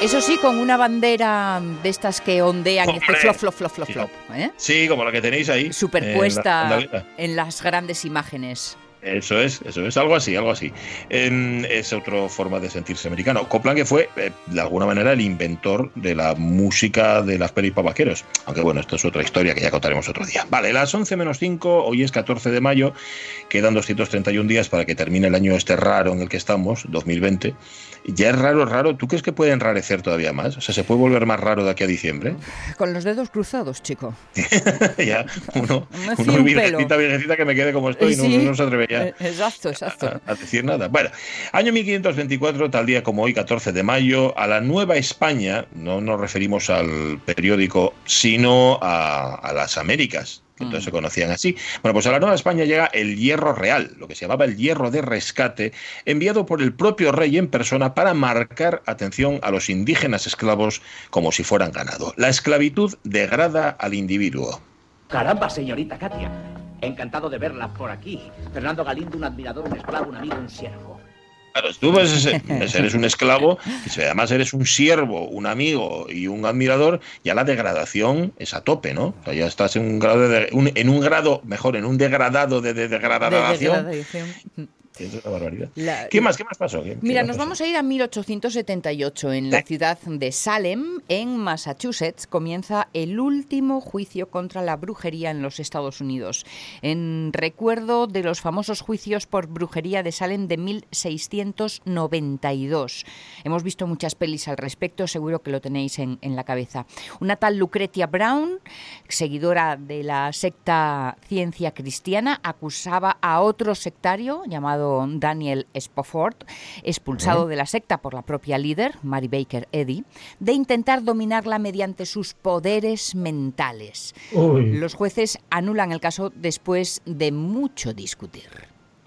S2: Eso sí, con una bandera de estas que ondean flop, flop, flop, flop, flop. ¿eh?
S1: Sí, como la que tenéis ahí.
S2: Superpuesta en las grandes imágenes.
S1: Eso es, eso es, algo así, algo así. es otra forma de sentirse americano. Copland que fue, eh, de alguna manera, el inventor de la música de las pelis vaqueros. Aunque bueno, esto es otra historia que ya contaremos otro día. Vale, las 11 menos 5, hoy es 14 de mayo, quedan 231 días para que termine el año este raro en el que estamos, 2020. Ya es raro, raro. ¿Tú crees que puede enrarecer todavía más? O sea, ¿se puede volver más raro de aquí a diciembre?
S2: Con los dedos cruzados, chico.
S1: ya, uno, uno virgencita, virgencita que me quede como estoy, no, no se atrevería
S2: eh, exacto, exacto.
S1: A, decir nada. Bueno, año 1524, tal día como hoy, 14 de mayo, a la Nueva España, no nos referimos al periódico, sino a, a las Américas que entonces se conocían así. Bueno, pues a la Nueva España llega el hierro real, lo que se llamaba el hierro de rescate, enviado por el propio rey en persona para marcar atención a los indígenas esclavos como si fueran ganado. La esclavitud degrada al individuo.
S6: Caramba, señorita Katia. Encantado de verla por aquí. Fernando Galindo, un admirador, un esclavo, un amigo, un siervo.
S1: Claro, tú eres un esclavo, y además eres un siervo, un amigo y un admirador, ya la degradación es a tope, ¿no? O sea, ya estás en un grado de, en un grado, mejor, en un degradado de, degradación. ¿Qué más? ¿Qué más pasó?
S2: Mira, nos vamos a ir a 1878. En la ciudad de Salem, en Massachusetts, comienza el último juicio contra la brujería en los Estados Unidos. En recuerdo de los famosos juicios por brujería de Salem de 1692. Hemos visto muchas pelis al respecto, seguro que lo tenéis en, en la cabeza. Una tal Lucretia Brown, seguidora de la secta Ciencia Cristiana, acusaba a otro sectario llamado Daniel Spofford, expulsado de la secta por la propia líder, Mary Baker Eddy, de intentar dominarla mediante sus poderes mentales. Los jueces anulan el caso después de mucho discutir.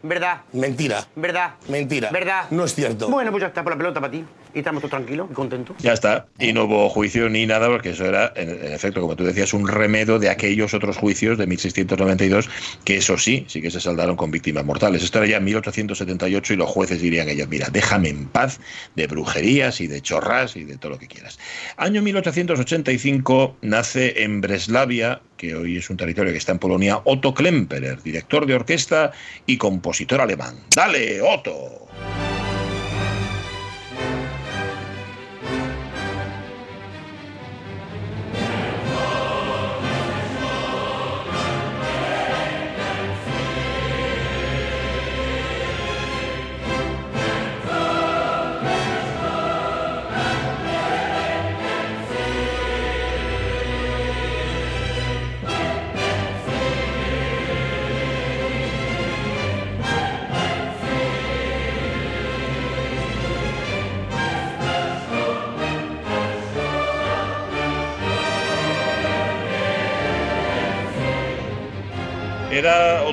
S8: ¿Verdad?
S9: Mentira.
S8: ¿Verdad?
S9: Mentira.
S8: ¿Verdad?
S9: No es cierto.
S8: Bueno, pues ya está por la pelota para ti y estamos todos tranquilos y contentos.
S1: Ya está. Y no hubo juicio ni nada, porque eso era, en, efecto, como tú decías, un remedo de aquellos otros juicios de 1692, que eso sí, sí que se saldaron con víctimas mortales. Esto era ya en 1878 y los jueces dirían ellos, mira, déjame en paz de brujerías y de chorras y de todo lo que quieras. Año 1885 nace en Breslavia, que hoy es un territorio que está en Polonia, Otto Klemperer, director de orquesta y compositor alemán. ¡Dale, Otto!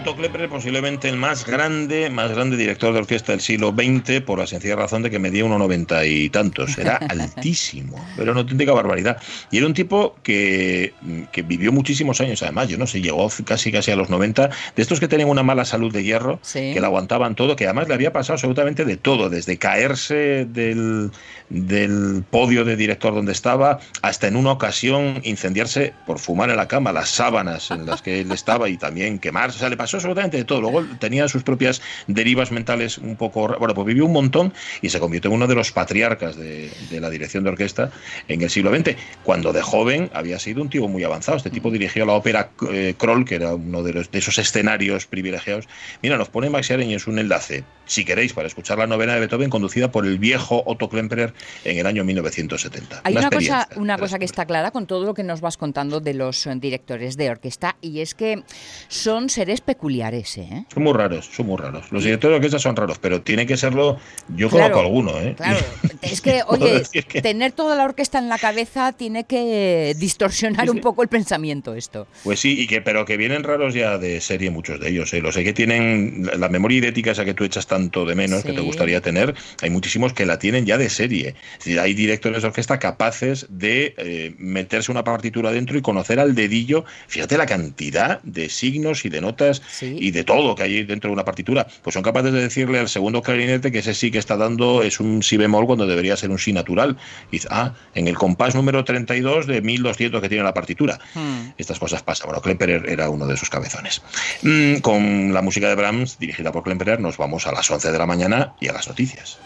S1: Otto Klepper posiblemente el más grande, más grande director de orquesta del siglo XX por la sencilla razón de que medía unos noventa y tantos. Era altísimo, pero una auténtica barbaridad. Y era un tipo que, que, vivió muchísimos años, además, yo no sé, llegó casi casi a los 90, de estos que tenían una mala salud de hierro, que le aguantaban todo, que además le había pasado absolutamente de todo, desde caerse del, del podio de director donde estaba, hasta en una ocasión incendiarse por fumar en la cama las sábanas en las que él estaba y también que o sea, le pasó absolutamente de todo. Luego tenía sus propias derivas mentales un poco. Bueno, pues vivió un montón y se convirtió en uno de los patriarcas de, la dirección de orquesta en el siglo XX. Cuando de joven había sido un tipo muy avanzado. Este tipo dirigió la ópera eh, Kroll, que era uno de, los, de esos escenarios privilegiados. Mira, nos pone Max es un enlace, si queréis, para escuchar la novena de Beethoven, conducida por el viejo Otto Klemperer en el año 1970.
S2: Hay una, cosa, una cosa que está clara con todo lo que nos vas contando de los eh, directores de orquesta, y es que son son seres peculiares, ¿eh?
S1: Son muy raros, son muy raros. Los directores de orquesta son raros, pero tiene que serlo. Yo conozco alguno, ¿eh?
S2: Claro, es que, oye, tener toda la orquesta en la cabeza tiene que distorsionar un poco el pensamiento, esto.
S1: Pues sí, y que, pero que vienen raros ya de serie muchos de ellos, ¿eh? Los sé que tienen la memoria idética esa que tú echas tanto de menos, que te gustaría tener, hay muchísimos que la tienen ya de serie. Es decir, hay directores de orquesta capaces de eh, meterse una partitura dentro y conocer al dedillo, fíjate la cantidad de signos y de notas y de todo que hay dentro de una partitura, pues son capaces de decirle al segundo clarinete que ese sí que está dando es un si bemol cuando debería ser un si natural. Y dice, ah, en el compás número 32 de 1200 que tiene la partitura. Hmm. Estas cosas pasan. Bueno, Klemperer era uno de sus cabezones. Mm, con la música de Brahms, dirigida por Klemperer, nos vamos a las 11 de la mañana y a las noticias.